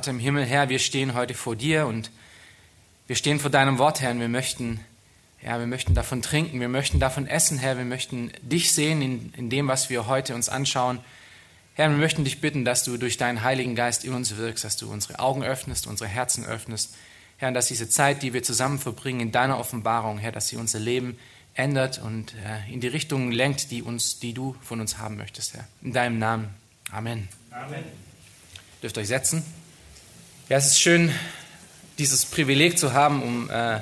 Vater im Himmel, Herr, wir stehen heute vor dir und wir stehen vor deinem Wort, Herr, und wir möchten, ja, wir möchten davon trinken, wir möchten davon essen, Herr, wir möchten dich sehen in, in dem, was wir heute uns anschauen. Herr, wir möchten dich bitten, dass du durch deinen Heiligen Geist in uns wirkst, dass du unsere Augen öffnest, unsere Herzen öffnest. Herr, und dass diese Zeit, die wir zusammen verbringen in deiner Offenbarung, Herr, dass sie unser Leben ändert und äh, in die Richtung lenkt, die, uns, die du von uns haben möchtest, Herr. In deinem Namen. Amen. Amen. Dürft euch setzen. Ja, es ist schön, dieses Privileg zu haben, um äh,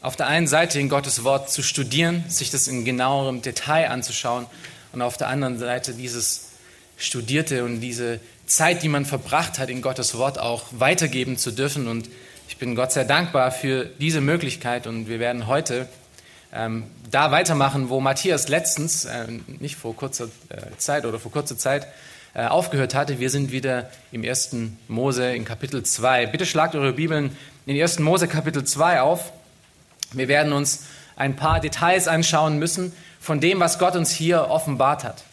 auf der einen Seite in Gottes Wort zu studieren, sich das in genauerem Detail anzuschauen und auf der anderen Seite dieses Studierte und diese Zeit, die man verbracht hat, in Gottes Wort auch weitergeben zu dürfen. Und ich bin Gott sehr dankbar für diese Möglichkeit und wir werden heute ähm, da weitermachen, wo Matthias letztens, äh, nicht vor kurzer äh, Zeit oder vor kurzer Zeit, aufgehört hatte. Wir sind wieder im 1. Mose in Kapitel 2. Bitte schlagt eure Bibeln in 1. Mose Kapitel 2 auf. Wir werden uns ein paar Details anschauen müssen von dem, was Gott uns hier offenbart hat.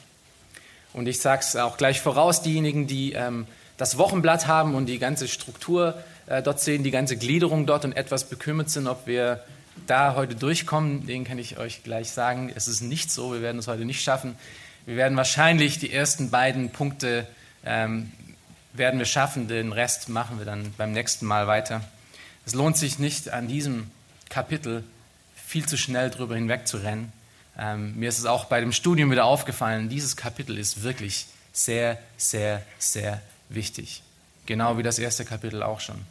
Und ich sage es auch gleich voraus, diejenigen, die ähm, das Wochenblatt haben und die ganze Struktur äh, dort sehen, die ganze Gliederung dort und etwas bekümmert sind, ob wir da heute durchkommen, den kann ich euch gleich sagen. Es ist nicht so, wir werden es heute nicht schaffen. Wir werden wahrscheinlich die ersten beiden Punkte ähm, werden wir schaffen, den Rest machen wir dann beim nächsten Mal weiter. Es lohnt sich nicht an diesem Kapitel viel zu schnell drüber hinweg zu rennen. Ähm, mir ist es auch bei dem Studium wieder aufgefallen, dieses Kapitel ist wirklich sehr, sehr, sehr wichtig. Genau wie das erste Kapitel auch schon.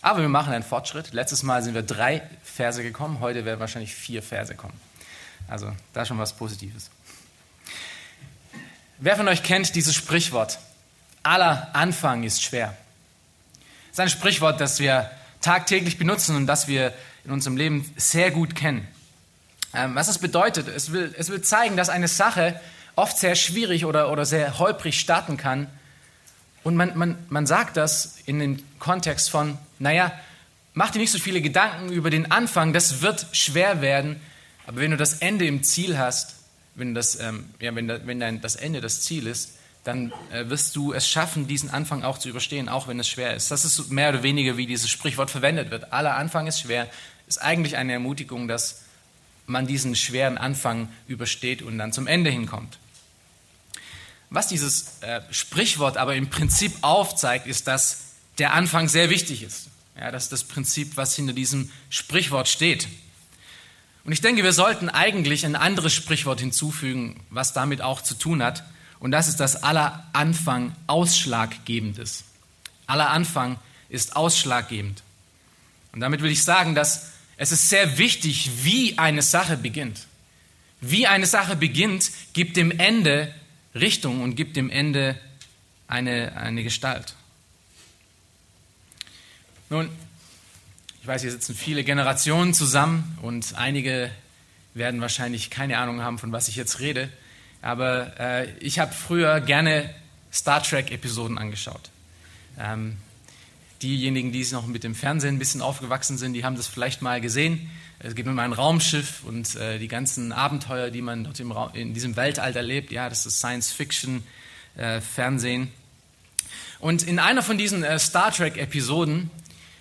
Aber wir machen einen Fortschritt. Letztes Mal sind wir drei Verse gekommen, heute werden wahrscheinlich vier Verse kommen. Also da schon was Positives. Wer von euch kennt dieses Sprichwort? Aller Anfang ist schwer. Das ist ein Sprichwort, das wir tagtäglich benutzen und das wir in unserem Leben sehr gut kennen. Ähm, was es bedeutet, es will, es will zeigen, dass eine Sache oft sehr schwierig oder, oder sehr holprig starten kann. Und man, man, man sagt das in dem Kontext von, naja, mach dir nicht so viele Gedanken über den Anfang, das wird schwer werden, aber wenn du das Ende im Ziel hast, wenn, das, ähm, ja, wenn, da, wenn dein, das Ende das Ziel ist, dann äh, wirst du es schaffen, diesen Anfang auch zu überstehen, auch wenn es schwer ist. Das ist mehr oder weniger, wie dieses Sprichwort verwendet wird. Aller Anfang ist schwer, ist eigentlich eine Ermutigung, dass man diesen schweren Anfang übersteht und dann zum Ende hinkommt. Was dieses äh, Sprichwort aber im Prinzip aufzeigt, ist, dass der Anfang sehr wichtig ist. Ja, das ist das Prinzip, was hinter diesem Sprichwort steht. Und ich denke, wir sollten eigentlich ein anderes Sprichwort hinzufügen, was damit auch zu tun hat. Und das ist, dass aller Anfang ausschlaggebend ist. Aller Anfang ist ausschlaggebend. Und damit will ich sagen, dass es ist sehr wichtig, wie eine Sache beginnt. Wie eine Sache beginnt, gibt dem Ende Richtung und gibt dem Ende eine, eine Gestalt. Nun, ich weiß, hier sitzen viele Generationen zusammen und einige werden wahrscheinlich keine Ahnung haben, von was ich jetzt rede. Aber äh, ich habe früher gerne Star Trek-Episoden angeschaut. Ähm, diejenigen, die noch mit dem Fernsehen ein bisschen aufgewachsen sind, die haben das vielleicht mal gesehen. Es geht um ein Raumschiff und äh, die ganzen Abenteuer, die man dort im in diesem Weltall erlebt. Ja, das ist Science-Fiction-Fernsehen. Äh, und in einer von diesen äh, Star Trek-Episoden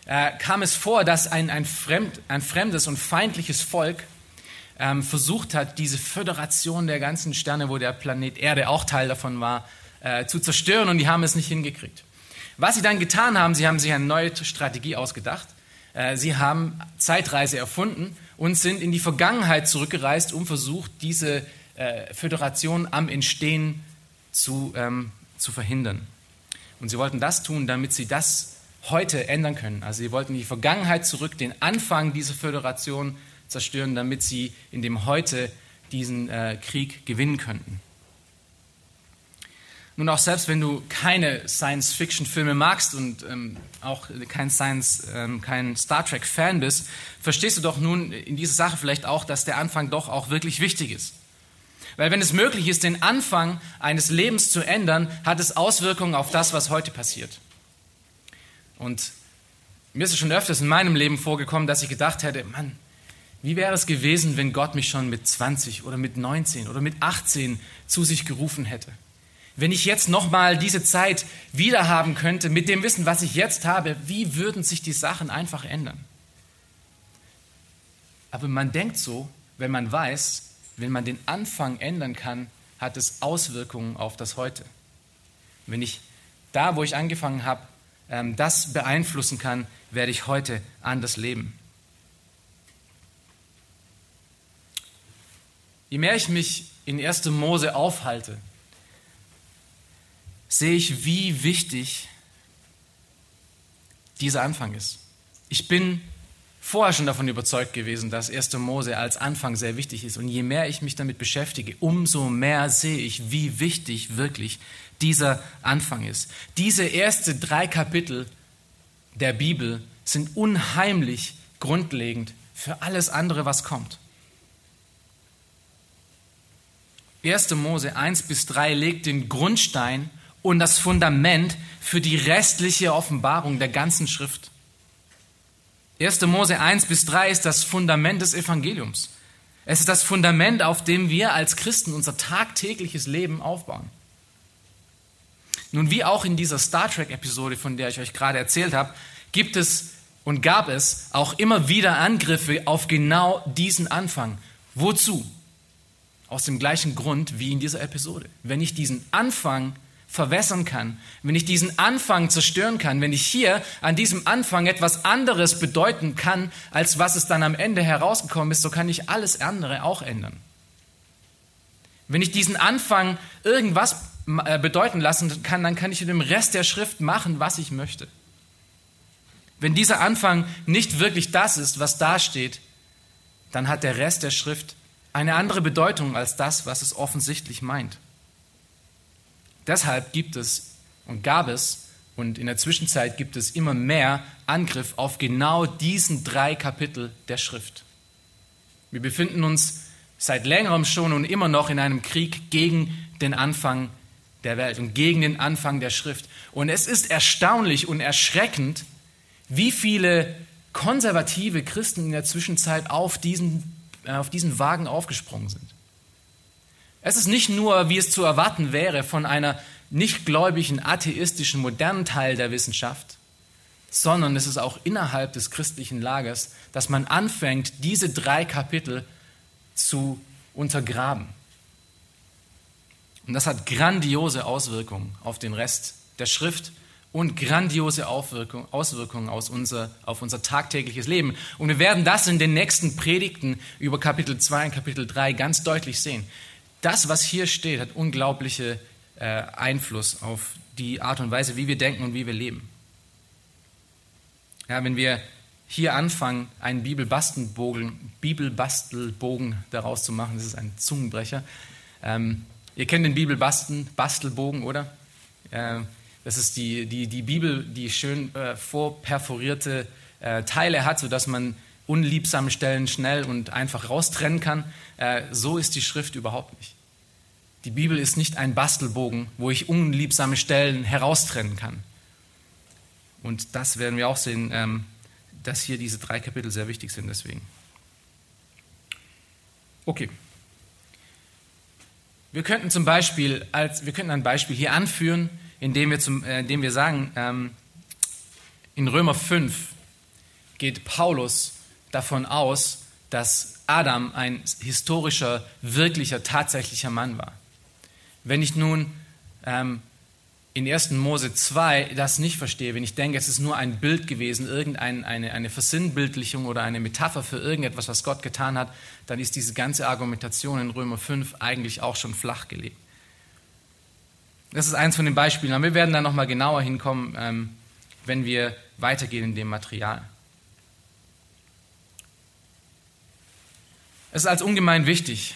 äh, kam es vor, dass ein, ein, fremd, ein fremdes und feindliches Volk ähm, versucht hat, diese Föderation der ganzen Sterne, wo der Planet Erde auch Teil davon war, äh, zu zerstören und die haben es nicht hingekriegt. Was sie dann getan haben, sie haben sich eine neue Strategie ausgedacht. Äh, sie haben Zeitreise erfunden und sind in die Vergangenheit zurückgereist, um versucht, diese äh, Föderation am Entstehen zu, ähm, zu verhindern. Und sie wollten das tun, damit sie das heute ändern können. Also sie wollten die Vergangenheit zurück, den Anfang dieser Föderation zerstören, damit sie in dem Heute diesen äh, Krieg gewinnen könnten. Nun auch selbst wenn du keine Science-Fiction-Filme magst und ähm, auch kein Science, ähm, kein Star Trek-Fan bist, verstehst du doch nun in dieser Sache vielleicht auch, dass der Anfang doch auch wirklich wichtig ist. Weil wenn es möglich ist, den Anfang eines Lebens zu ändern, hat es Auswirkungen auf das, was heute passiert. Und mir ist es schon öfters in meinem Leben vorgekommen, dass ich gedacht hätte, Mann, wie wäre es gewesen, wenn Gott mich schon mit 20 oder mit 19 oder mit 18 zu sich gerufen hätte? Wenn ich jetzt nochmal diese Zeit wiederhaben könnte, mit dem Wissen, was ich jetzt habe, wie würden sich die Sachen einfach ändern? Aber man denkt so, wenn man weiß, wenn man den Anfang ändern kann, hat es Auswirkungen auf das Heute. Wenn ich da, wo ich angefangen habe, ähm, das beeinflussen kann, werde ich heute anders leben. Je mehr ich mich in 1. Mose aufhalte, sehe ich, wie wichtig dieser Anfang ist. Ich bin vorher schon davon überzeugt gewesen, dass 1. Mose als Anfang sehr wichtig ist. Und je mehr ich mich damit beschäftige, umso mehr sehe ich, wie wichtig wirklich dieser Anfang ist. Diese ersten drei Kapitel der Bibel sind unheimlich grundlegend für alles andere, was kommt. 1. Mose 1 bis 3 legt den Grundstein und das Fundament für die restliche Offenbarung der ganzen Schrift. 1. Mose 1 bis 3 ist das Fundament des Evangeliums. Es ist das Fundament, auf dem wir als Christen unser tagtägliches Leben aufbauen. Nun, wie auch in dieser Star Trek-Episode, von der ich euch gerade erzählt habe, gibt es und gab es auch immer wieder Angriffe auf genau diesen Anfang. Wozu? Aus dem gleichen Grund wie in dieser Episode. Wenn ich diesen Anfang verwässern kann, wenn ich diesen Anfang zerstören kann, wenn ich hier an diesem Anfang etwas anderes bedeuten kann, als was es dann am Ende herausgekommen ist, so kann ich alles andere auch ändern. Wenn ich diesen Anfang irgendwas äh, bedeuten lassen kann, dann kann ich in dem Rest der Schrift machen, was ich möchte. Wenn dieser Anfang nicht wirklich das ist, was da steht, dann hat der Rest der Schrift eine andere Bedeutung als das, was es offensichtlich meint. Deshalb gibt es und gab es und in der Zwischenzeit gibt es immer mehr Angriff auf genau diesen drei Kapitel der Schrift. Wir befinden uns seit längerem schon und immer noch in einem Krieg gegen den Anfang der Welt und gegen den Anfang der Schrift. Und es ist erstaunlich und erschreckend, wie viele konservative Christen in der Zwischenzeit auf diesen, äh, auf diesen Wagen aufgesprungen sind. Es ist nicht nur, wie es zu erwarten wäre, von einer nichtgläubigen, atheistischen, modernen Teil der Wissenschaft, sondern es ist auch innerhalb des christlichen Lagers, dass man anfängt, diese drei Kapitel zu untergraben. Und das hat grandiose Auswirkungen auf den Rest der Schrift und grandiose Auswirkungen aus unser, auf unser tagtägliches Leben. Und wir werden das in den nächsten Predigten über Kapitel 2 und Kapitel 3 ganz deutlich sehen das, was hier steht, hat unglaubliche äh, Einfluss auf die Art und Weise, wie wir denken und wie wir leben. Ja, wenn wir hier anfangen, einen Bibelbastelbogen, Bibelbastelbogen daraus zu machen, das ist ein Zungenbrecher. Ähm, ihr kennt den Bibelbastelbogen, oder? Äh, das ist die, die, die Bibel, die schön äh, vorperforierte äh, Teile hat, sodass man unliebsame Stellen schnell und einfach raustrennen kann. Äh, so ist die Schrift überhaupt nicht. Die Bibel ist nicht ein Bastelbogen, wo ich unliebsame Stellen heraustrennen kann. Und das werden wir auch sehen, ähm, dass hier diese drei Kapitel sehr wichtig sind deswegen. Okay. Wir könnten zum Beispiel, als, wir könnten ein Beispiel hier anführen, indem wir, zum, äh, indem wir sagen, ähm, in Römer 5 geht Paulus davon aus, dass Adam ein historischer, wirklicher, tatsächlicher Mann war. Wenn ich nun ähm, in 1. Mose 2 das nicht verstehe, wenn ich denke, es ist nur ein Bild gewesen, irgendeine eine, eine Versinnbildlichung oder eine Metapher für irgendetwas, was Gott getan hat, dann ist diese ganze Argumentation in Römer 5 eigentlich auch schon flach gelegt. Das ist eins von den Beispielen, aber wir werden da nochmal genauer hinkommen, ähm, wenn wir weitergehen in dem Material. Es ist als ungemein wichtig,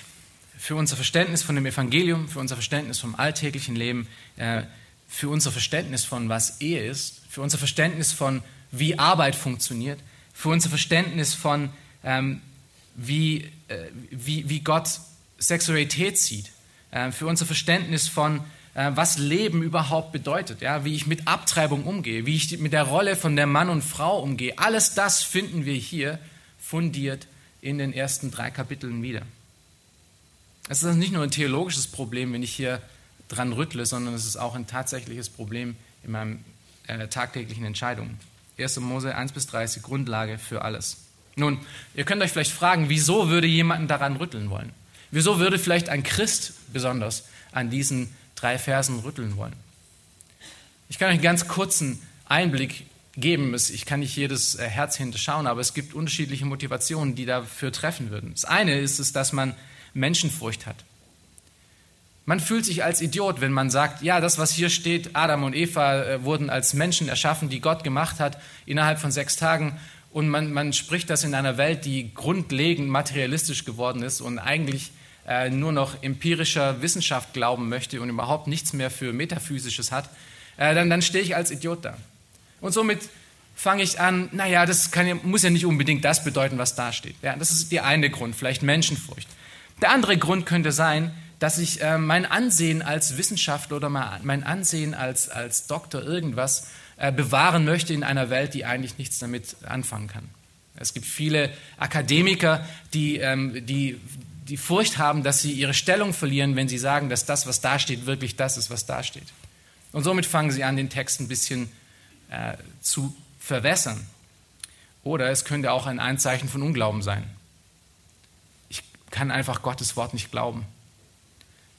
für unser Verständnis von dem Evangelium, für unser Verständnis vom alltäglichen Leben, äh, für unser Verständnis von, was Ehe ist, für unser Verständnis von, wie Arbeit funktioniert, für unser Verständnis von, ähm, wie, äh, wie, wie Gott Sexualität sieht, äh, für unser Verständnis von, was Leben überhaupt bedeutet, ja, wie ich mit Abtreibung umgehe, wie ich mit der Rolle von der Mann und Frau umgehe. Alles das finden wir hier fundiert in den ersten drei Kapiteln wieder. Es ist nicht nur ein theologisches Problem, wenn ich hier dran rüttle, sondern es ist auch ein tatsächliches Problem in meinen äh, tagtäglichen Entscheidungen. 1. Mose 1 bis 3 ist die Grundlage für alles. Nun, ihr könnt euch vielleicht fragen, wieso würde jemanden daran rütteln wollen? Wieso würde vielleicht ein Christ besonders an diesen drei Versen rütteln wollen? Ich kann euch einen ganz kurzen Einblick geben. Ich kann nicht jedes äh, Herz hinterschauen, aber es gibt unterschiedliche Motivationen, die dafür treffen würden. Das eine ist es, dass man Menschenfurcht hat. Man fühlt sich als Idiot, wenn man sagt, ja, das, was hier steht, Adam und Eva äh, wurden als Menschen erschaffen, die Gott gemacht hat, innerhalb von sechs Tagen. Und man, man spricht das in einer Welt, die grundlegend materialistisch geworden ist und eigentlich äh, nur noch empirischer Wissenschaft glauben möchte und überhaupt nichts mehr für Metaphysisches hat, äh, dann, dann stehe ich als Idiot da. Und somit fange ich an, naja, das kann, muss ja nicht unbedingt das bedeuten, was da steht. Ja, das ist der eine Grund, vielleicht Menschenfurcht. Der andere Grund könnte sein, dass ich äh, mein Ansehen als Wissenschaftler oder mein Ansehen als, als Doktor irgendwas äh, bewahren möchte in einer Welt, die eigentlich nichts damit anfangen kann. Es gibt viele Akademiker, die, ähm, die die Furcht haben, dass sie ihre Stellung verlieren, wenn sie sagen, dass das, was da steht, wirklich das ist, was da steht. Und somit fangen sie an, den Text ein bisschen äh, zu verwässern. Oder es könnte auch ein Anzeichen von Unglauben sein. Kann einfach Gottes Wort nicht glauben.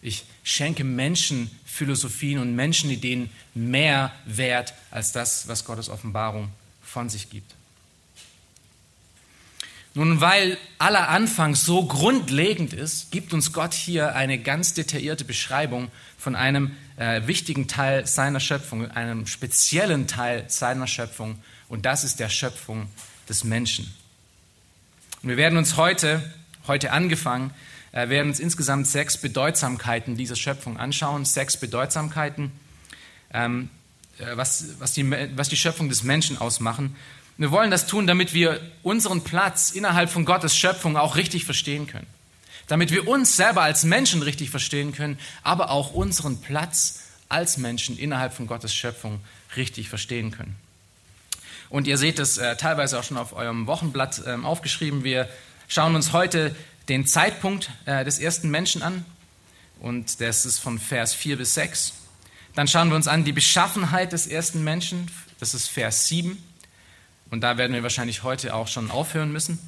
Ich schenke Menschen Philosophien und Menschenideen mehr Wert als das, was Gottes Offenbarung von sich gibt. Nun, weil aller Anfang so grundlegend ist, gibt uns Gott hier eine ganz detaillierte Beschreibung von einem äh, wichtigen Teil seiner Schöpfung, einem speziellen Teil seiner Schöpfung, und das ist der Schöpfung des Menschen. Und wir werden uns heute, heute angefangen, äh, werden uns insgesamt sechs Bedeutsamkeiten dieser Schöpfung anschauen, sechs Bedeutsamkeiten, ähm, äh, was, was, die, was die Schöpfung des Menschen ausmachen. Wir wollen das tun, damit wir unseren Platz innerhalb von Gottes Schöpfung auch richtig verstehen können. Damit wir uns selber als Menschen richtig verstehen können, aber auch unseren Platz als Menschen innerhalb von Gottes Schöpfung richtig verstehen können. Und ihr seht es äh, teilweise auch schon auf eurem Wochenblatt äh, aufgeschrieben. Wir schauen uns heute den Zeitpunkt äh, des ersten Menschen an. Und das ist von Vers 4 bis 6. Dann schauen wir uns an die Beschaffenheit des ersten Menschen. Das ist Vers 7. Und da werden wir wahrscheinlich heute auch schon aufhören müssen.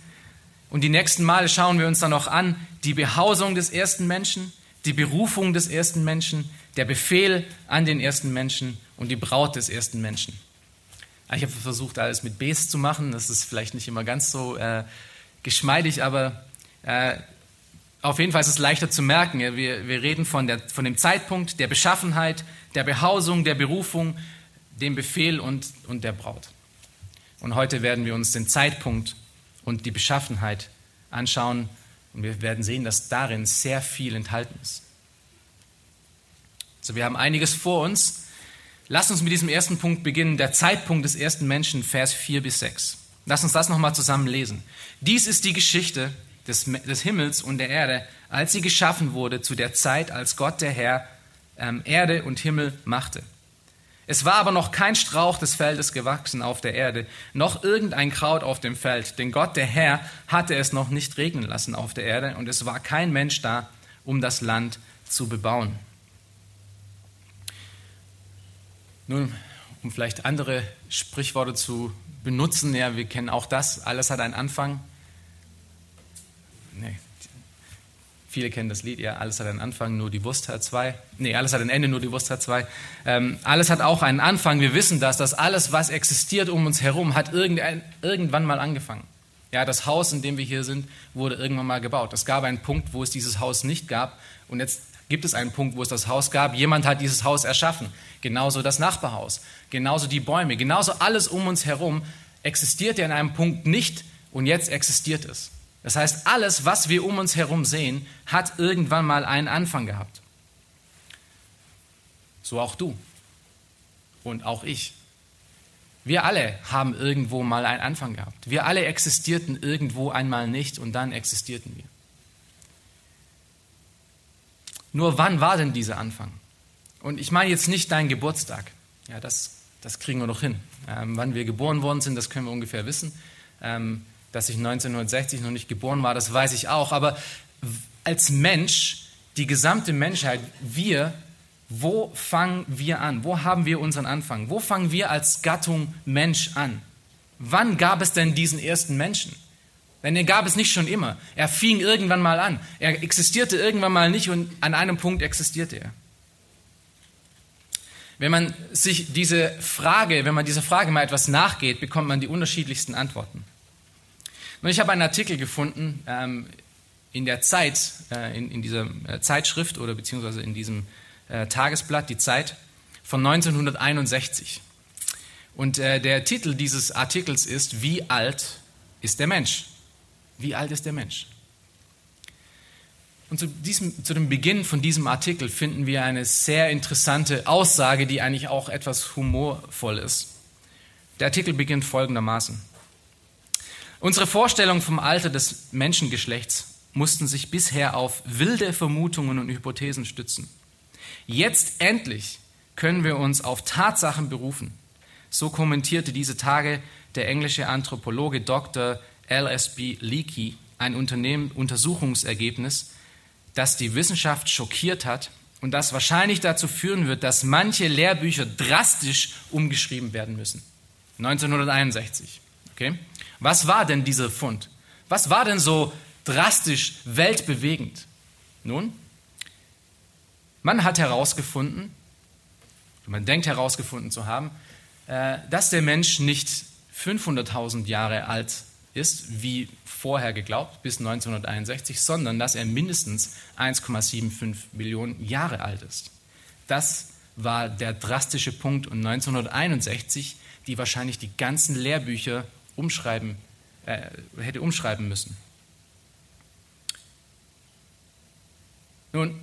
Und die nächsten Male schauen wir uns dann noch an die Behausung des ersten Menschen, die Berufung des ersten Menschen, der Befehl an den ersten Menschen und die Braut des ersten Menschen. Ich habe versucht, alles mit Bs zu machen. Das ist vielleicht nicht immer ganz so äh, geschmeidig, aber äh, auf jeden Fall ist es leichter zu merken. Wir, wir reden von, der, von dem Zeitpunkt, der Beschaffenheit, der Behausung, der Berufung, dem Befehl und, und der Braut. Und heute werden wir uns den Zeitpunkt und die Beschaffenheit anschauen und wir werden sehen, dass darin sehr viel enthalten ist. Also wir haben einiges vor uns. Lass uns mit diesem ersten Punkt beginnen, der Zeitpunkt des ersten Menschen, Vers 4 bis 6. Lass uns das nochmal zusammen lesen. Dies ist die Geschichte des, des, Himmels und der Erde, als sie geschaffen wurde, zu der Zeit, als Gott der Herr ähm, Erde und Himmel machte. Es war aber noch kein Strauch des Feldes gewachsen auf der Erde, noch irgendein Kraut auf dem Feld, denn Gott, der Herr, hatte es noch nicht regnen lassen auf der Erde und es war kein Mensch da, um das Land zu bebauen. Nun, um vielleicht andere Sprichworte zu benutzen, ja, wir kennen auch das, alles hat einen Anfang. Nee, Viele kennen das Lied, ja, alles hat einen Anfang, nur die Wurst hat zwei. Nee, alles hat ein Ende, nur die Wurst hat zwei. Ähm, alles hat auch einen Anfang. Wir wissen das, dass alles, was existiert um uns herum, hat irgendwann mal angefangen. Ja, das Haus, in dem wir hier sind, wurde irgendwann mal gebaut. Es gab einen Punkt, wo es dieses Haus nicht gab. Und jetzt gibt es einen Punkt, wo es das Haus gab. Jemand hat dieses Haus erschaffen. Genauso das Nachbarhaus. Genauso die Bäume. Genauso alles um uns herum existierte in einem Punkt nicht und jetzt existiert es. Das heißt, alles, was wir um uns herum sehen, hat irgendwann mal einen Anfang gehabt. So auch du und auch ich. Wir alle haben irgendwo mal einen Anfang gehabt. Wir alle existierten irgendwo einmal nicht und dann existierten wir. Nur wann war denn dieser Anfang? Und ich meine jetzt nicht deinen Geburtstag. Ja, das, das kriegen wir noch hin. Ähm, wann wir geboren worden sind, das können wir ungefähr wissen. Ähm, dass ich 1960 noch nicht geboren war, das weiß ich auch. Aber als Mensch, die gesamte Menschheit, wir wo fangen wir an? Wo haben wir unseren Anfang? Wo fangen wir als Gattung Mensch an? Wann gab es denn diesen ersten Menschen? Denn den gab es nicht schon immer. Er fing irgendwann mal an. Er existierte irgendwann mal nicht und an einem Punkt existierte er. Wenn man sich diese Frage, wenn man dieser Frage mal etwas nachgeht, bekommt man die unterschiedlichsten Antworten. Und ich habe einen Artikel gefunden ähm, in der Zeit, äh, in, in, dieser äh, Zeitschrift oder beziehungsweise in diesem äh, Tagesblatt, die Zeit, von 1961. Und äh, der Titel dieses Artikels ist, wie alt ist der Mensch? Wie alt ist der Mensch? Und zu, diesem, zu dem Beginn von diesem Artikel finden wir eine sehr interessante Aussage, die eigentlich auch etwas humorvoll ist. Der Artikel beginnt folgendermaßen. Unsere Vorstellungen vom Alter des Menschengeschlechts mussten sich bisher auf wilde Vermutungen und Hypothesen stützen. Jetzt endlich können wir uns auf Tatsachen berufen. So kommentierte diese Tage der englische Anthropologe Dr. L.S.B. Leakey ein Untersuchungsergebnis, das die Wissenschaft schockiert hat und das wahrscheinlich dazu führen wird, dass manche Lehrbücher drastisch umgeschrieben werden müssen. 1961. Okay? Was war denn dieser Fund? Was war denn so drastisch weltbewegend? Nun, man hat herausgefunden, man denkt herausgefunden zu haben, äh, dass der Mensch nicht 500.000 Jahre alt ist, wie vorher geglaubt, bis 1961, sondern dass er mindestens 1,75 Millionen Jahre alt ist. Das war der drastische Punkt und 1961, die wahrscheinlich die ganzen Lehrbücher umschreiben, äh, hätte umschreiben müssen. Nun,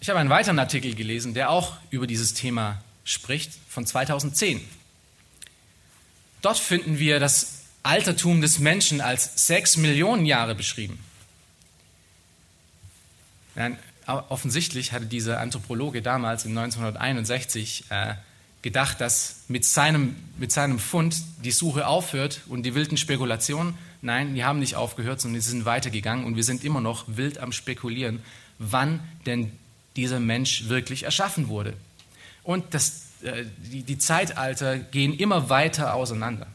ich habe einen weiteren Artikel gelesen, der auch über dieses Thema spricht, von 2010. Dort finden wir das Altertum des Menschen als sechs Millionen Jahre beschrieben. offensichtlich hatte dieser Anthropologe damals in 1961 äh, gedacht, dass mit seinem, mit seinem Fund die Suche aufhört und die wilden Spekulationen. Nein, die haben nicht aufgehört, sondern sie sind weitergegangen und wir sind immer noch wild am Spekulieren, wann denn dieser Mensch wirklich erschaffen wurde. Und das, äh, die, die Zeitalter gehen immer weiter auseinander.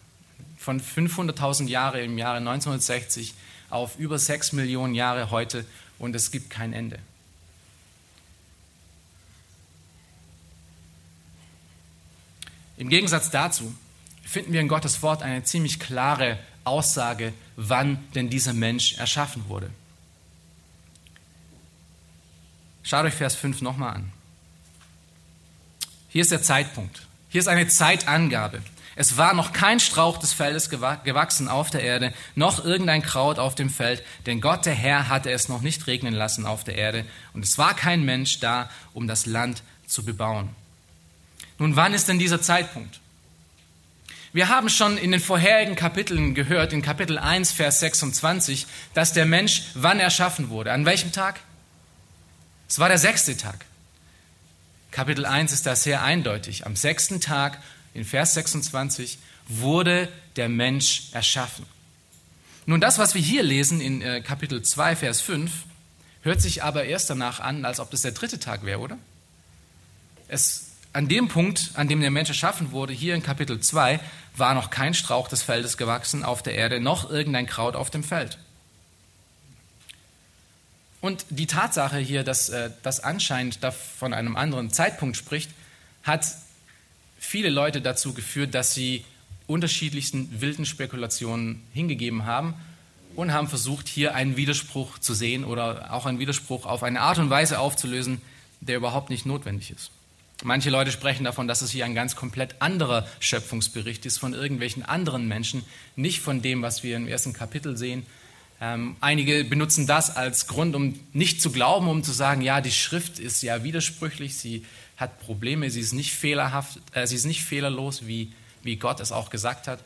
Von 500.000 Jahre im Jahre 1960 auf über 6 Millionen Jahre heute und es gibt kein Ende. Im Gegensatz dazu finden wir in Gottes Wort eine ziemlich klare Aussage, wann denn dieser Mensch erschaffen wurde. Schaut euch Vers 5 nochmal an. Hier ist der Zeitpunkt. Hier ist eine Zeitangabe. Es war noch kein Strauch des Feldes gewachsen auf der Erde, noch irgendein Kraut auf dem Feld, denn Gott der Herr hatte es noch nicht regnen lassen auf der Erde, und es war kein Mensch da, um das Land zu bebauen. Nun, wann ist denn dieser Zeitpunkt? Wir haben schon in den vorherigen Kapiteln gehört, in Kapitel 1, Vers 26, dass der Mensch wann erschaffen wurde. An welchem Tag? Es war der sechste Tag. Kapitel 1 ist da sehr eindeutig. Am sechsten Tag, in Vers 26, wurde der Mensch erschaffen. Nun, das, was wir hier lesen in äh, Kapitel 2, Vers 5, hört sich aber erst danach an, als ob das der dritte Tag wäre, oder? Es, an dem Punkt, an dem der Mensch erschaffen wurde, hier in Kapitel 2, war noch kein Strauch des Feldes gewachsen auf der Erde, noch irgendein Kraut auf dem Feld. Und die Tatsache hier, dass äh, das anscheinend von einem anderen Zeitpunkt spricht, hat viele Leute dazu geführt, dass sie unterschiedlichsten wilden Spekulationen hingegeben haben und haben versucht, hier einen Widerspruch zu sehen oder auch einen Widerspruch auf eine Art und Weise aufzulösen, der überhaupt nicht notwendig ist. Manche Leute sprechen davon, dass es hier ein ganz komplett anderer Schöpfungsbericht ist von irgendwelchen anderen Menschen, nicht von dem, was wir im ersten Kapitel sehen, Ähm, einige benutzen das als Grund, um nicht zu glauben, um zu sagen, ja, die Schrift ist ja widersprüchlich, sie hat Probleme, sie ist nicht fehlerhaft, äh, sie ist nicht fehlerlos, wie, wie Gott es auch gesagt hat.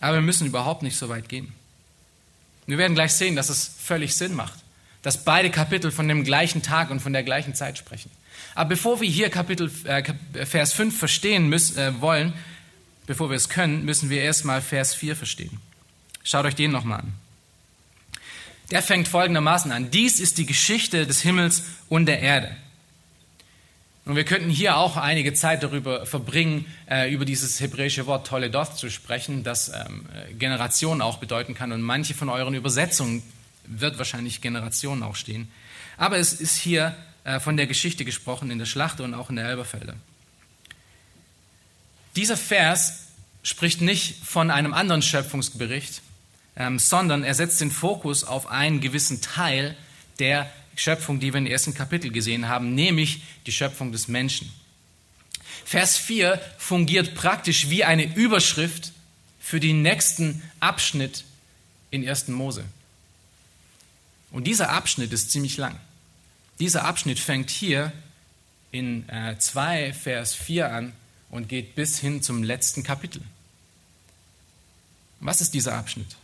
Aber wir müssen überhaupt nicht so weit gehen. Wir werden gleich sehen, dass es völlig Sinn macht, dass beide Kapitel von dem gleichen Tag und von der gleichen Zeit sprechen. Aber bevor wir hier Kapitel, äh, Vers 5 verstehen müssen, äh, wollen, bevor wir es können, müssen wir erstmal Vers 4 verstehen. Schaut euch den nochmal an. Der fängt folgendermaßen an. Dies ist die Geschichte des Himmels und der Erde. Und wir könnten hier auch einige Zeit darüber verbringen, äh, über dieses hebräische Wort Toledoth zu sprechen, das ähm, Generation auch bedeuten kann. Und manche von euren Übersetzungen wird wahrscheinlich Generation auch stehen. Aber es ist hier äh, von der Geschichte gesprochen in der Schlacht und auch in der Elberfelder. Dieser Vers spricht nicht von einem anderen Schöpfungsbericht, ähm, sondern er setzt den Fokus auf einen gewissen Teil der Schöpfung, die wir im ersten Kapitel gesehen haben, nämlich die Schöpfung des Menschen. Vers 4 fungiert praktisch wie eine Überschrift für den nächsten Abschnitt in 1. Mose. Und dieser Abschnitt ist ziemlich lang. Dieser Abschnitt fängt hier in äh, 2, Vers 4 an und geht bis hin zum letzten Kapitel. Was ist dieser Abschnitt?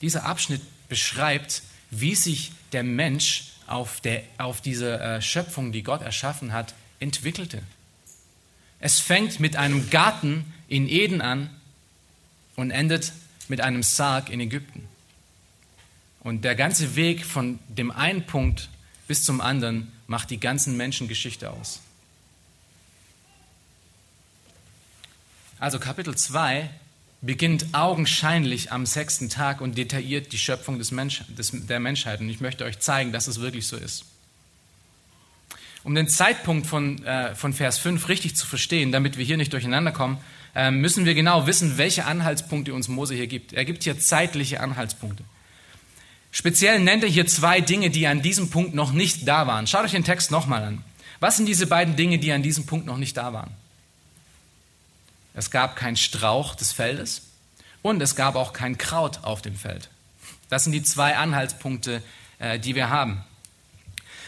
Dieser Abschnitt beschreibt, wie sich der Mensch auf, der, auf diese äh, Schöpfung, die Gott erschaffen hat, entwickelte. Es fängt mit einem Garten in Eden an und endet mit einem Sarg in Ägypten. Und der ganze Weg von dem einen Punkt bis zum anderen macht die ganzen Menschengeschichte aus. Also Kapitel 2 beginnt augenscheinlich am sechsten Tag und detailliert die Schöpfung des Mensch, des, der Menschheit. Und ich möchte euch zeigen, dass es wirklich so ist. Um den Zeitpunkt von, äh, von Vers 5 richtig zu verstehen, damit wir hier nicht durcheinander kommen, äh, müssen wir genau wissen, welche Anhaltspunkte uns Mose hier gibt. Er gibt hier zeitliche Anhaltspunkte. Speziell nennt er hier zwei Dinge, die an diesem Punkt noch nicht da waren. Schaut euch den Text nochmal an. Was sind diese beiden Dinge, die an diesem Punkt noch nicht da waren? Es gab kein Strauch des Feldes und es gab auch kein Kraut auf dem Feld. Das sind die zwei Anhaltspunkte, äh, die wir haben.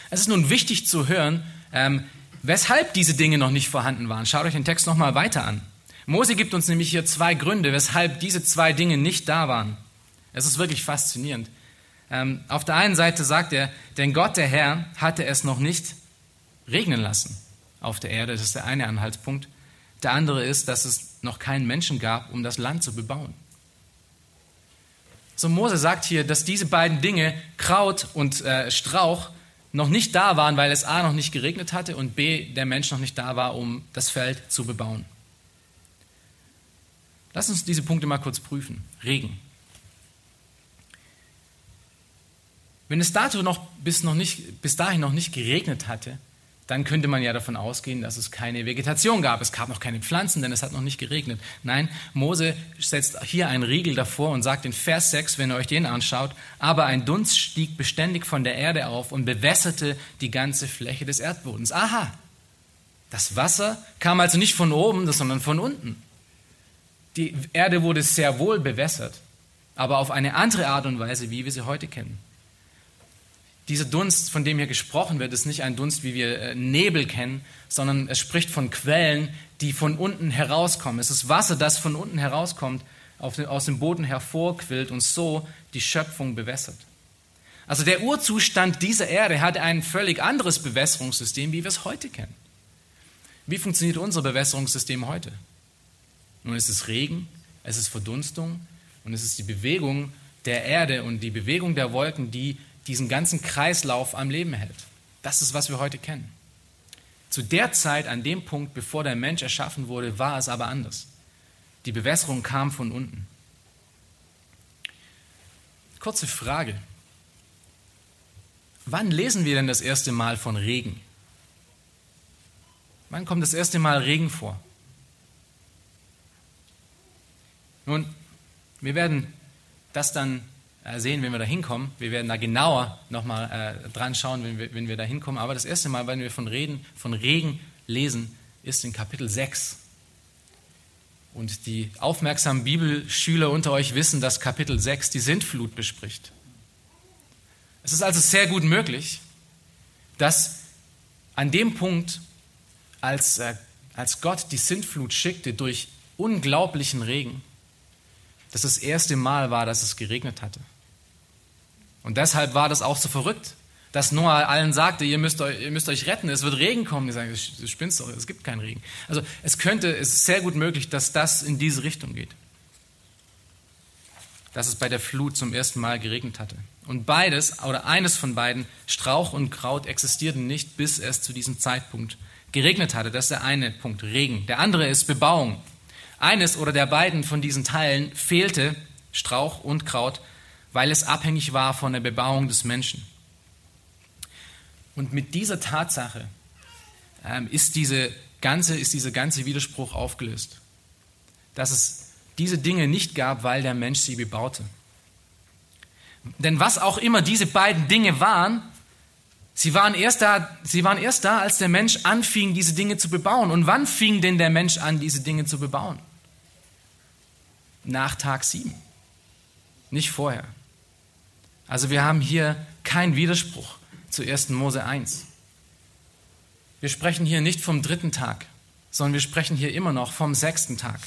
Es ist nun wichtig zu hören, ähm, weshalb diese Dinge noch nicht vorhanden waren. Schaut euch den Text nochmal weiter an. Mose gibt uns nämlich hier zwei Gründe, weshalb diese zwei Dinge nicht da waren. Es ist wirklich faszinierend. Ähm, auf der einen Seite sagt er, denn Gott, der Herr, hatte es noch nicht regnen lassen auf der Erde. Das ist der eine Anhaltspunkt. Der andere ist, dass es noch keinen Menschen gab, um das Land zu bebauen. So Mose sagt hier, dass diese beiden Dinge, Kraut und äh, Strauch, noch nicht da waren, weil es A noch nicht geregnet hatte und B der Mensch noch nicht da war, um das Feld zu bebauen. Lass uns diese Punkte mal kurz prüfen. Regen. Wenn es dato noch bis, noch nicht, bis dahin noch nicht geregnet hatte, dann könnte man ja davon ausgehen, dass es keine Vegetation gab. Es gab noch keine Pflanzen, denn es hat noch nicht geregnet. Nein, Mose setzt hier einen Riegel davor und sagt in Vers 6, wenn ihr euch den anschaut, aber ein Dunst stieg beständig von der Erde auf und bewässerte die ganze Fläche des Erdbodens. Aha, das Wasser kam also nicht von oben, sondern von unten. Die Erde wurde sehr wohl bewässert, aber auf eine andere Art und Weise, wie wir sie heute kennen dieser Dunst, von dem hier gesprochen wird, ist nicht ein Dunst, wie wir äh, Nebel kennen, sondern es spricht von Quellen, die von unten herauskommen. Es ist Wasser, das von unten herauskommt, aus dem Boden hervorquillt und so die Schöpfung bewässert. Also der Urzustand dieser Erde hatte ein völlig anderes Bewässerungssystem, wie wir es heute kennen. Wie funktioniert unser Bewässerungssystem heute? Nun ist es Regen, es ist Verdunstung und es ist die Bewegung der Erde und die Bewegung der Wolken, die diesen ganzen Kreislauf am Leben hält. Das ist, was wir heute kennen. Zu der Zeit, an dem Punkt, bevor der Mensch erschaffen wurde, war es aber anders. Die Bewässerung kam von unten. Kurze Frage. Wann lesen wir denn das erste Mal von Regen? Wann kommt das erste Mal Regen vor? Nun, wir werden das dann sehen, wenn wir da hinkommen. Wir werden da genauer nochmal äh, dran schauen, wenn wir, wenn wir da hinkommen. Aber das erste Mal, wenn wir von, Reden, von Regen lesen, ist in Kapitel 6. Und die aufmerksamen Bibelschüler unter euch wissen, dass Kapitel 6 die Sintflut bespricht. Es ist also sehr gut möglich, dass an dem Punkt, als, äh, als Gott die Sintflut schickte durch unglaublichen Regen, dass das erste Mal war, dass es geregnet hatte. Und deshalb war das auch so verrückt, dass Noah allen sagte, ihr müsst, euch, ihr müsst euch retten, es wird Regen kommen. Die sagen, du spinnst doch, es gibt keinen Regen. Also es könnte, es ist sehr gut möglich, dass das in diese Richtung geht. Dass es bei der Flut zum ersten Mal geregnet hatte. Und beides, oder eines von beiden, Strauch und Kraut, existierten nicht, bis es zu diesem Zeitpunkt geregnet hatte. Das ist der eine Punkt, Regen. Der andere ist Bebauung. Eines oder der beiden von diesen Teilen fehlte, Strauch und Kraut, weil es abhängig war von der Bebauung des Menschen. Und mit dieser Tatsache ähm, ist, diese ganze, ist dieser ganze Widerspruch aufgelöst. Dass es diese Dinge nicht gab, weil der Mensch sie bebaute. Denn was auch immer diese beiden Dinge waren, sie waren, erst da, sie waren erst da, als der Mensch anfing, diese Dinge zu bebauen. Und wann fing denn der Mensch an, diese Dinge zu bebauen? Nach Tag 7. Nicht vorher. Also wir haben hier keinen Widerspruch zu 1. Mose 1. Wir sprechen hier nicht vom dritten Tag, sondern wir sprechen hier immer noch vom sechsten Tag.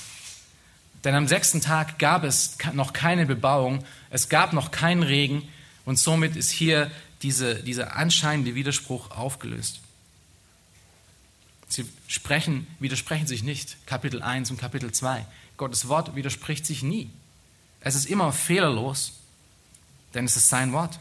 Denn am sechsten Tag gab es noch keine Bebauung, es gab noch keinen Regen und somit ist hier diese, dieser anscheinende Widerspruch aufgelöst. Sie sprechen, widersprechen sich nicht, Kapitel 1 und Kapitel 2. Gottes Wort widerspricht sich nie. Es ist immer fehlerlos, denn es ist sein Wort.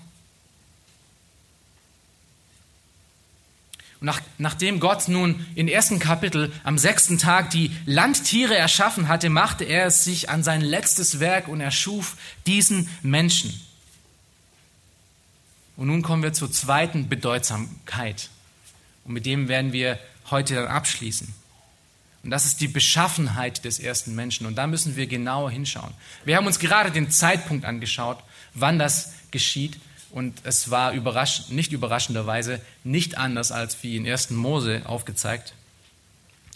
Und nach, nachdem Gott nun im ersten Kapitel am sechsten Tag die Landtiere erschaffen hatte, machte er es sich an sein letztes Werk und erschuf diesen Menschen. Und nun kommen wir zur zweiten Bedeutsamkeit. Und mit dem werden wir heute dann abschließen. Und das ist die Beschaffenheit des ersten Menschen. Und da müssen wir genauer hinschauen. Wir haben uns gerade den Zeitpunkt angeschaut, wann das geschieht. Und es war überrasch nicht überraschenderweise nicht anders als wie in 1. Mose aufgezeigt.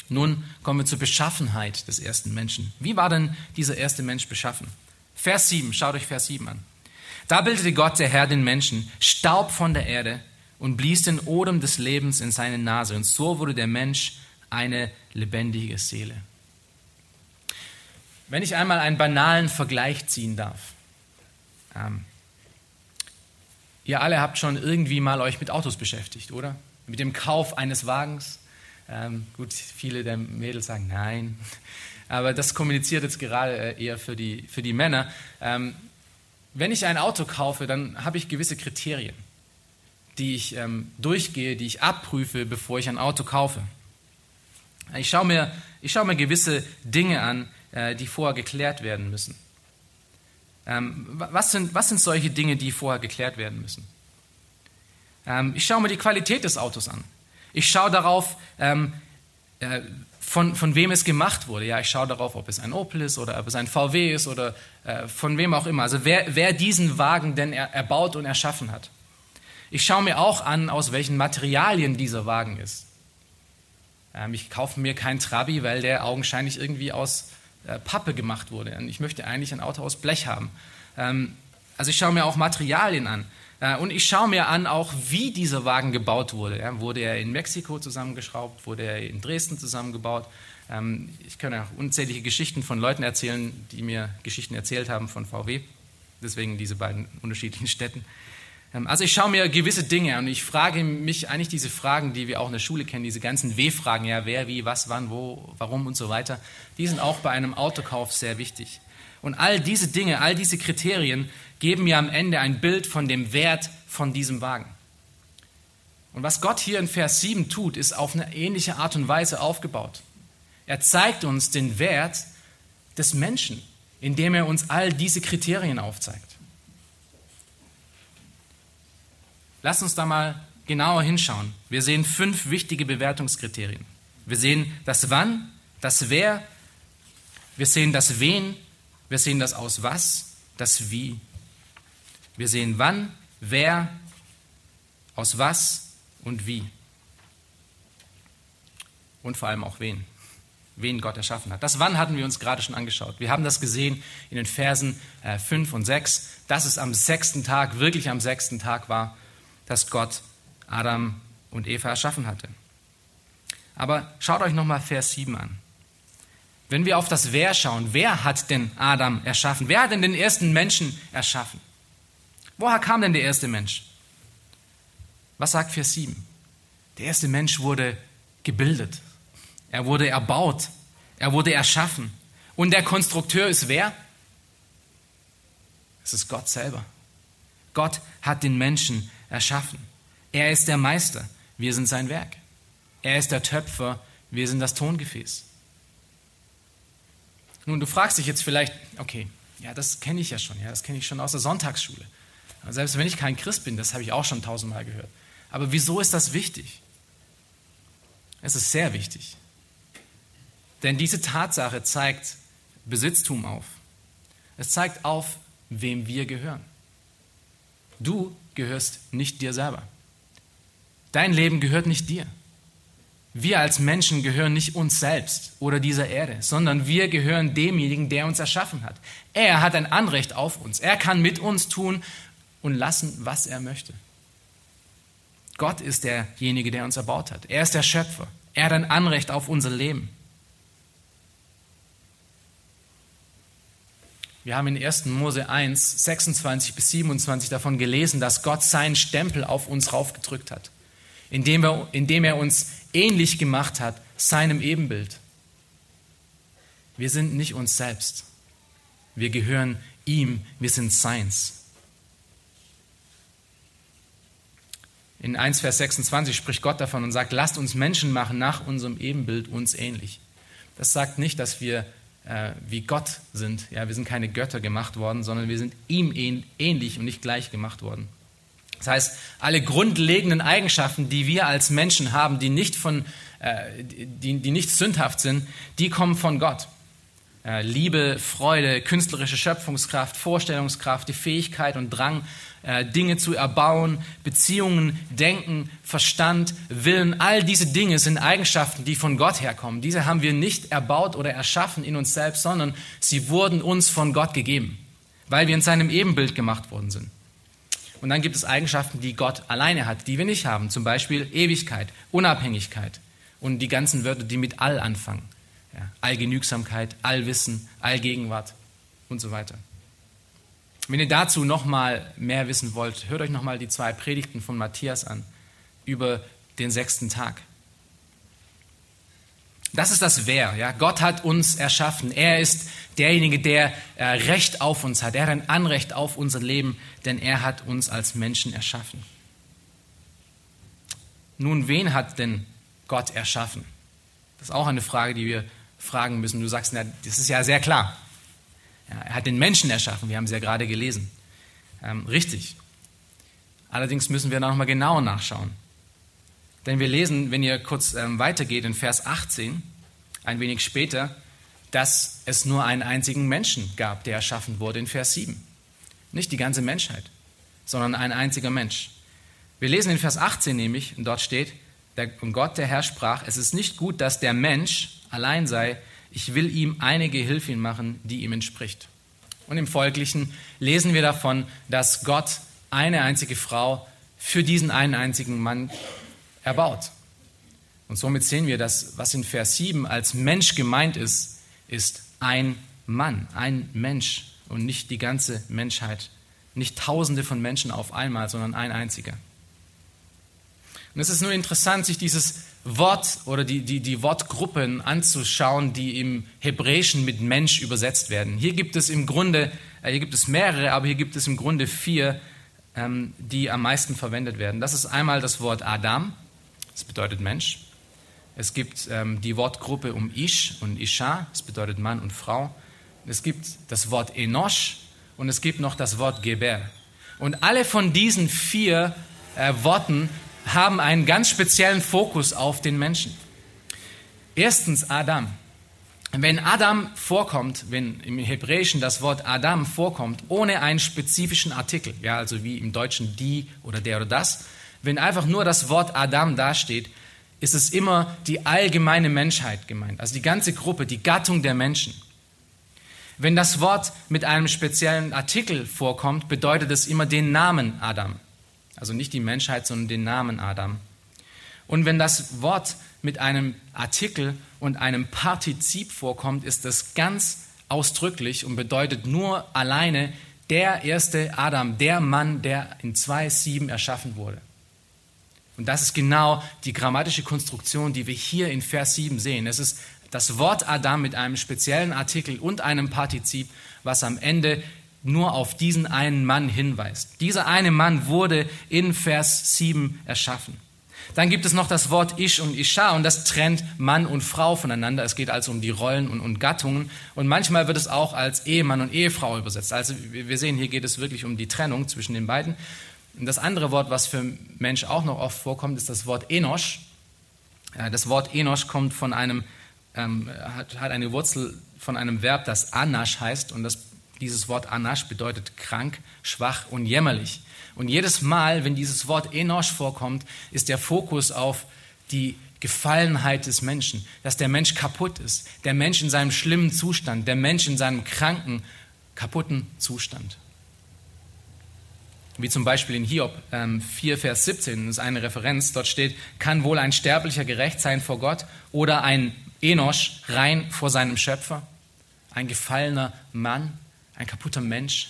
Nun kommen wir zur Beschaffenheit des ersten Menschen. Wie war denn dieser erste Mensch beschaffen? Vers 7, schaut euch Vers 7 an. Da bildete Gott der Herr den Menschen, Staub von der Erde und blies den Odem des Lebens in seine Nase. Und so wurde der Mensch eine lebendige Seele. Wenn ich einmal einen banalen Vergleich ziehen darf. Ähm, Ihr alle habt schon irgendwie mal euch mit Autos beschäftigt, oder? Mit dem Kauf eines Wagens. Ähm, gut, viele der Mädels sagen nein, aber das kommuniziert jetzt gerade äh, eher für die, für die Männer. Ähm, wenn ich ein Auto kaufe, dann habe ich gewisse Kriterien, die ich ähm, durchgehe, die ich abprüfe, bevor ich ein Auto kaufe. Ich schaue mir, ich schaue mir gewisse Dinge an, äh, die vorher geklärt werden müssen. Ähm, was, sind, was sind solche Dinge, die vorher geklärt werden müssen? Ähm, ich schaue mir die Qualität des Autos an. Ich schaue darauf, ähm, äh, von, von wem es gemacht wurde. Ja, ich schaue darauf, ob es ein Opel ist oder ob es ein VW ist oder äh, von wem auch immer. Also wer, wer diesen Wagen denn er, erbaut und erschaffen hat. Ich schaue mir auch an, aus welchen Materialien dieser Wagen ist. Ich kaufe mir keinen Trabi, weil der augenscheinlich irgendwie aus äh, Pappe gemacht wurde. Und ich möchte eigentlich ein Auto aus Blech haben. Ähm, also ich schaue mir auch Materialien an. Äh, und ich schaue mir an auch, wie dieser Wagen gebaut wurde. wurde er in Mexiko zusammengeschraubt? Wurde er in Dresden zusammengebaut? Ähm, ich kann auch unzählige Geschichten von Leuten erzählen, die mir Geschichten erzählt haben von VW. Deswegen diese beiden unterschiedlichen Städten. Ähm, also ich schaue mir gewisse Dinge an und ich frage mich eigentlich diese Fragen, die wir auch in der Schule kennen, diese ganzen W-Fragen, ja, wer, wie, was, wann, wo, warum und so weiter, die sind auch bei einem Autokauf sehr wichtig. Und all diese Dinge, all diese Kriterien geben mir am Ende ein Bild von dem Wert von diesem Wagen. Und was Gott hier in Vers 7 tut, ist auf eine ähnliche Art und Weise aufgebaut. Er zeigt uns den Wert des Menschen, indem er uns all diese Kriterien aufzeigt. Lass uns da mal genauer hinschauen. Wir sehen fünf wichtige Bewertungskriterien. Wir sehen das Wann, das Wer, wir sehen das Wen, wir sehen das Aus was, das Wie. Wir sehen wann, wer, aus was und wie. Und vor allem auch wen. wen Gott erschaffen hat. Das Wann hatten wir uns gerade schon angeschaut. Wir haben das gesehen in den Versen äh, 5 und 6, dass es am sechsten Tag, wirklich am sechsten Tag war, dass Gott Adam und Eva erschaffen hatte. Aber schaut euch nochmal Vers 7 an. Wenn wir auf das Wer schauen, wer hat denn Adam erschaffen? Wer hat denn den ersten Menschen erschaffen? Woher kam denn der erste Mensch? Was sagt Vers 7? Der erste Mensch wurde gebildet. Er wurde erbaut. Er wurde erschaffen. Und der Konstrukteur ist wer? Es ist Gott selber. Gott hat den Menschen erschaffen. Er ist der Meister. Wir sind sein Werk. Er ist der Töpfer. Wir sind das Tongefäß. Nun, du fragst dich jetzt vielleicht, okay, ja, das kenne ich ja schon, ja, das kenne ich schon aus der Sonntagsschule. Selbst wenn ich kein Christ bin, das habe ich auch schon tausendmal gehört. Aber wieso ist das wichtig? Es ist sehr wichtig. Denn diese Tatsache zeigt Besitztum auf. Es zeigt auf, wem wir gehören. Du gehörst nicht dir selber. Dein Leben gehört nicht dir. Wir als Menschen gehören nicht uns selbst oder dieser Erde, sondern wir gehören demjenigen, der uns erschaffen hat. Er hat ein Anrecht auf uns. Er kann mit uns tun und lassen, was er möchte. Gott ist derjenige, der uns erbaut hat. Er ist der Schöpfer. Er hat ein Anrecht auf unser Leben. Wir haben in 1. Mose 1, 26 bis 27 davon gelesen, dass Gott seinen Stempel auf uns raufgedrückt hat, indem er, indem er uns ähnlich gemacht hat, seinem Ebenbild. Wir sind nicht uns selbst. Wir gehören ihm, wir sind seins. In 1 Vers 26 spricht Gott davon und sagt, lasst uns Menschen machen nach unserem Ebenbild uns ähnlich. Das sagt nicht, dass wir äh, wie Gott sind. Ja, wir sind keine Götter gemacht worden, sondern wir sind ihm ähnlich und nicht gleich gemacht worden. Das heißt, alle grundlegenden Eigenschaften, die wir als Menschen haben, die nicht, von, äh, die, die nicht sündhaft sind, die kommen von Gott. Äh, Liebe, Freude, künstlerische Schöpfungskraft, Vorstellungskraft, die Fähigkeit und Drang, äh, Dinge zu erbauen, Beziehungen, Denken, Verstand, Willen, all diese Dinge sind Eigenschaften, die von Gott herkommen. Diese haben wir nicht erbaut oder erschaffen in uns selbst, sondern sie wurden uns von Gott gegeben, weil wir in seinem Ebenbild gemacht worden sind. Und dann gibt es Eigenschaften, die Gott alleine hat, die wir nicht haben, zum Beispiel Ewigkeit, Unabhängigkeit und die ganzen Wörter, die mit all anfangen. Allgenügsamkeit, Allwissen, Allgegenwart und so weiter. Wenn ihr dazu noch mal mehr wissen wollt, hört euch noch mal die zwei Predigten von Matthias an über den sechsten Tag. Das ist das Wer. Ja? Gott hat uns erschaffen. Er ist derjenige, der äh, Recht auf uns hat. Er hat ein Anrecht auf unser Leben, denn er hat uns als Menschen erschaffen. Nun, wen hat denn Gott erschaffen? Das ist auch eine Frage, die wir fragen müssen. Du sagst, na, das ist ja sehr klar. Ja, er hat den Menschen erschaffen, wir haben es ja gerade gelesen. Ähm, richtig. Allerdings müssen wir nochmal genau nachschauen. Denn wir lesen, wenn ihr kurz ähm, weitergeht, in Vers 18, ein wenig später, dass es nur einen einzigen Menschen gab, der erschaffen wurde in Vers 7. Nicht die ganze Menschheit, sondern ein einziger Mensch. Wir lesen in Vers 18 nämlich, und dort steht, der, Gott, der Herr, sprach, es ist nicht gut, dass der Mensch allein sei, ich will ihm eine Gehilfin machen, die ihm entspricht. Und im Folglichen lesen wir davon, dass Gott eine einzige Frau für diesen einen einzigen Mann erbaut. Und somit sehen wir, dass was in Vers 7 als Mensch gemeint ist, ist ein Mann, ein Mensch und nicht die ganze Menschheit. Nicht tausende von Menschen auf einmal, sondern ein einziger. Und es ist nur interessant, sich dieses Wort oder die, die, die Wortgruppen anzuschauen, die im Hebräischen mit Mensch übersetzt werden. Hier gibt es im Grunde, äh, hier gibt es mehrere, aber hier gibt es im Grunde vier, ähm, die am meisten verwendet werden. Das ist einmal das Wort Adam, das bedeutet Mensch. Es gibt ähm, die Wortgruppe um Ish und Isha, das bedeutet Mann und Frau. Es gibt das Wort Enosh und es gibt noch das Wort Geber. Und alle von diesen vier äh, Worten haben einen ganz speziellen Fokus auf den Menschen. Erstens Adam. Wenn Adam vorkommt, wenn im Hebräischen das Wort Adam vorkommt, ohne einen spezifischen Artikel, ja, also wie im Deutschen die oder der oder das, wenn einfach nur das Wort Adam dasteht, ist es immer die allgemeine Menschheit gemeint, also die ganze Gruppe, die Gattung der Menschen. Wenn das Wort mit einem speziellen Artikel vorkommt, bedeutet es immer den Namen Adam. Also nicht die Menschheit, sondern den Namen Adam. Und wenn das Wort mit einem Artikel und einem Partizip vorkommt, ist das ganz ausdrücklich und bedeutet nur alleine der erste Adam, der Mann, der in 2,7 erschaffen wurde. Und das ist genau die grammatische Konstruktion, die wir hier in Vers 7 sehen. Es ist das Wort Adam mit einem speziellen Artikel und einem Partizip, was am Ende nur auf diesen einen Mann hinweist. Dieser eine Mann wurde in Vers 7 erschaffen. Dann gibt es noch das Wort Ish und Isha und das trennt Mann und Frau voneinander. Es geht also um die Rollen und, und Gattungen. Und manchmal wird es auch als Ehemann und Ehefrau übersetzt. Also wir sehen, hier geht es wirklich um die Trennung zwischen den beiden. Und das andere Wort, was für Mensch auch noch oft vorkommt, ist das Wort Enosch. Das Wort Enosch kommt von einem ähm, hat, hat eine Wurzel von einem Verb, das Anasch heißt. Und das, dieses Wort Anasch bedeutet krank, schwach und jämmerlich. Und jedes Mal, wenn dieses Wort Enosch vorkommt, ist der Fokus auf die Gefallenheit des Menschen, dass der Mensch kaputt ist, der Mensch in seinem schlimmen Zustand, der Mensch in seinem kranken, kaputten Zustand. Wie zum Beispiel in Hiob ähm, 4, Vers 17, das ist eine Referenz, dort steht, kann wohl ein Sterblicher gerecht sein vor Gott oder ein Enosch rein vor seinem Schöpfer, ein gefallener Mann, ein kaputter Mensch.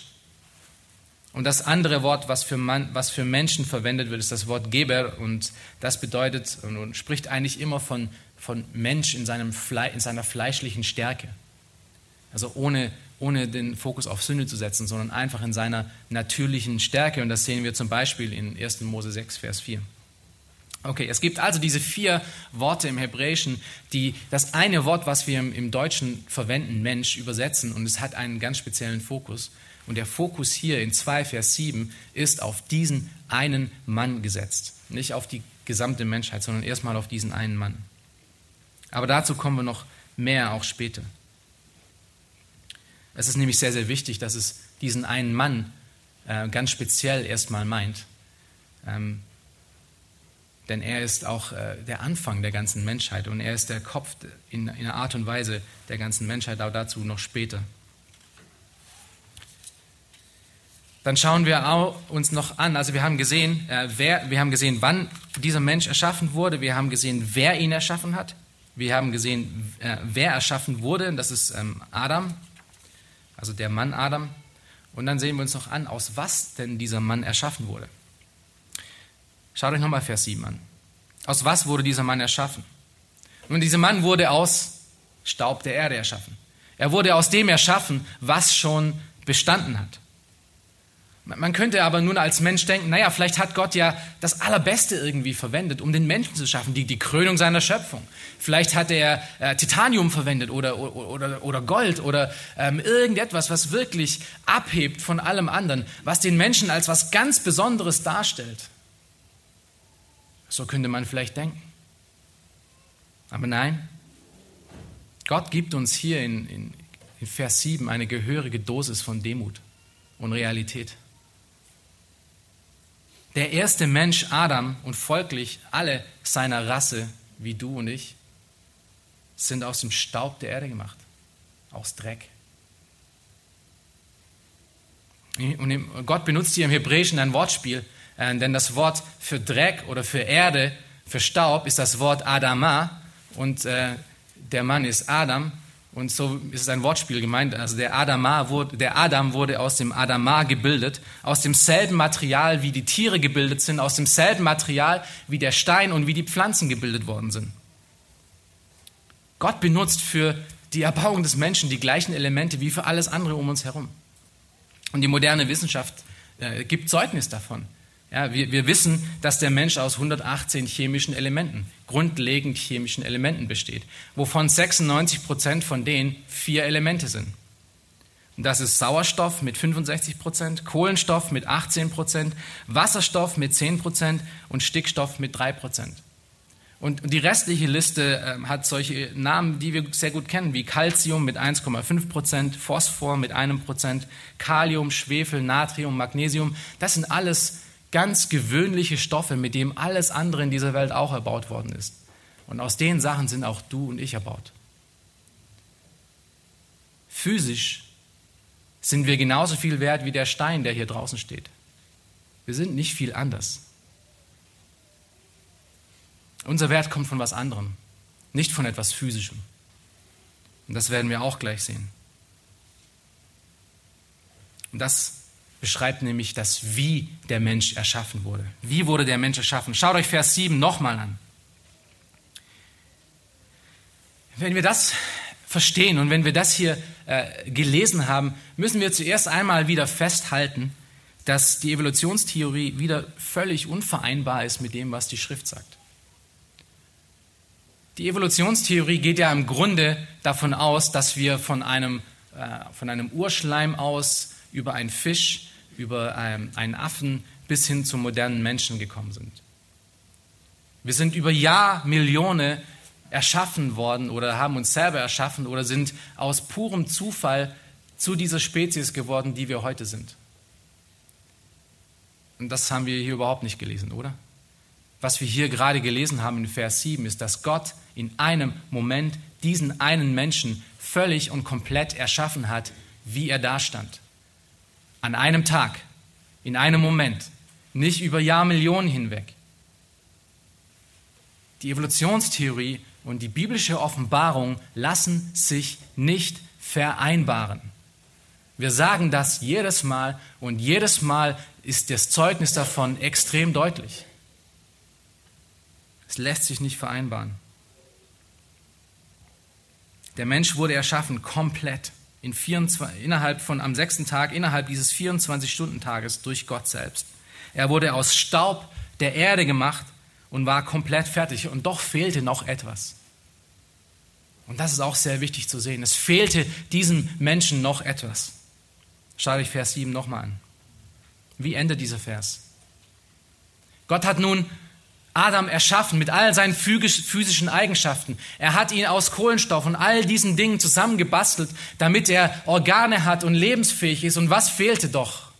Und das andere Wort, was für, Mann, was für Menschen verwendet wird, ist das Wort Geber. Und das bedeutet und spricht eigentlich immer von, von Mensch in, seinem Fle in seiner fleischlichen Stärke. Also ohne, ohne den Fokus auf Sünde zu setzen, sondern einfach in seiner natürlichen Stärke. Und das sehen wir zum Beispiel in 1. Mose 6, Vers 4. Okay, es gibt also diese vier Worte im Hebräischen, die das eine Wort, was wir im, Deutschen verwenden, Mensch, übersetzen und es hat einen ganz speziellen Fokus. Und der Fokus hier in 2 Vers 7 ist auf diesen einen Mann gesetzt. Nicht auf die gesamte Menschheit, sondern erstmal auf diesen einen Mann. Aber dazu kommen wir noch mehr auch später. Es ist nämlich sehr, sehr wichtig, dass es diesen einen Mann äh, ganz speziell erstmal meint. Ähm, denn er ist auch äh, der Anfang der ganzen Menschheit und er ist der Kopf in, in einer Art und Weise der ganzen Menschheit, aber dazu noch später. Dann schauen wir uns noch an, also wir haben gesehen, äh, wer, wir haben gesehen, wann dieser Mensch erschaffen wurde, wir haben gesehen, wer ihn erschaffen hat, wir haben gesehen, äh, wer erschaffen wurde, das ist ähm, Adam, also der Mann Adam. Und dann sehen wir uns noch an, aus was denn dieser Mann erschaffen wurde. Schaut euch nochmal Vers 7 an. Aus was wurde dieser Mann erschaffen? Und dieser Mann wurde aus Staub der Erde erschaffen. Er wurde aus dem erschaffen, was schon bestanden hat. Man könnte aber nun als Mensch denken, naja, vielleicht hat Gott ja das Allerbeste irgendwie verwendet, um den Menschen zu schaffen, die, die Krönung seiner Schöpfung. Vielleicht hat er äh, Titanium verwendet oder, oder, oder Gold oder ähm, irgendetwas, was wirklich abhebt von allem anderen, was den Menschen als was ganz Besonderes darstellt. So könnte man vielleicht denken. Aber nein, Gott gibt uns hier in, in, in Vers 7 eine gehörige Dosis von Demut und Realität. Der erste Mensch Adam und folglich alle seiner Rasse, wie du und ich, sind aus dem Staub der Erde gemacht, aus Dreck. Und Gott benutzt hier im Hebräischen ein Wortspiel, äh, denn das Wort für Dreck oder für Erde, für Staub ist das Wort Adama und äh, der Mann ist Adam und so ist es ein Wortspiel gemeint. Also der, Adama wurde, der Adam wurde aus dem Adama gebildet, aus demselben Material, wie die Tiere gebildet sind, aus demselben Material, wie der Stein und wie die Pflanzen gebildet worden sind. Gott benutzt für die Erbauung des Menschen die gleichen Elemente wie für alles andere um uns herum. Und die moderne Wissenschaft äh, gibt Zeugnis davon. Ja, wir, wir wissen, dass der Mensch aus 118 chemischen Elementen, grundlegend chemischen Elementen besteht, wovon 96 Prozent von denen vier Elemente sind. Und das ist Sauerstoff mit 65 Prozent, Kohlenstoff mit 18 Prozent, Wasserstoff mit 10 Prozent und Stickstoff mit 3 Prozent. Und die restliche Liste äh, hat solche Namen, die wir sehr gut kennen, wie Calcium mit 1,5 Prozent, Phosphor mit einem Prozent, Kalium, Schwefel, Natrium, Magnesium. Das sind alles ganz gewöhnliche Stoffe, mit denen alles andere in dieser Welt auch erbaut worden ist. Und aus den Sachen sind auch du und ich erbaut. Physisch sind wir genauso viel wert wie der Stein, der hier draußen steht. Wir sind nicht viel anders. Unser Wert kommt von was anderem, nicht von etwas Physischem. Und das werden wir auch gleich sehen. Und das beschreibt nämlich das, wie der Mensch erschaffen wurde. Wie wurde der Mensch erschaffen? Schaut euch Vers 7 nochmal an. Wenn wir das verstehen und wenn wir das hier äh, gelesen haben, müssen wir zuerst einmal wieder festhalten, dass die Evolutionstheorie wieder völlig unvereinbar ist mit dem, was die Schrift sagt. Die Evolutionstheorie geht ja im Grunde davon aus, dass wir von einem, äh, von einem Urschleim aus über einen Fisch, über ähm, einen Affen bis hin zum modernen Menschen gekommen sind. Wir sind über Jahrmillionen erschaffen worden oder haben uns selber erschaffen oder sind aus purem Zufall zu dieser Spezies geworden, die wir heute sind. Und das haben wir hier überhaupt nicht gelesen, oder? Was wir hier gerade gelesen haben in Vers 7 ist, dass Gott in einem Moment diesen einen Menschen völlig und komplett erschaffen hat, wie er dastand. An einem Tag, in einem Moment, nicht über Jahrmillionen hinweg. Die Evolutionstheorie und die biblische Offenbarung lassen sich nicht vereinbaren. Wir sagen das jedes Mal und jedes Mal ist das Zeugnis davon extrem deutlich. Es lässt sich nicht vereinbaren. Der Mensch wurde erschaffen komplett in 24, innerhalb von am sechsten Tag, innerhalb dieses 24-Stunden-Tages durch Gott selbst. Er wurde aus Staub der Erde gemacht und war komplett fertig. Und doch fehlte noch etwas. Und das ist auch sehr wichtig zu sehen. Es fehlte diesem Menschen noch etwas. Schaut euch Vers 7 nochmal an. Wie endet dieser Vers? Gott hat nun Adam erschaffen mit all seinen physischen Eigenschaften. Er hat ihn aus Kohlenstoff und all diesen Dingen zusammengebastelt, damit er Organe hat und lebensfähig ist. Und was fehlte doch?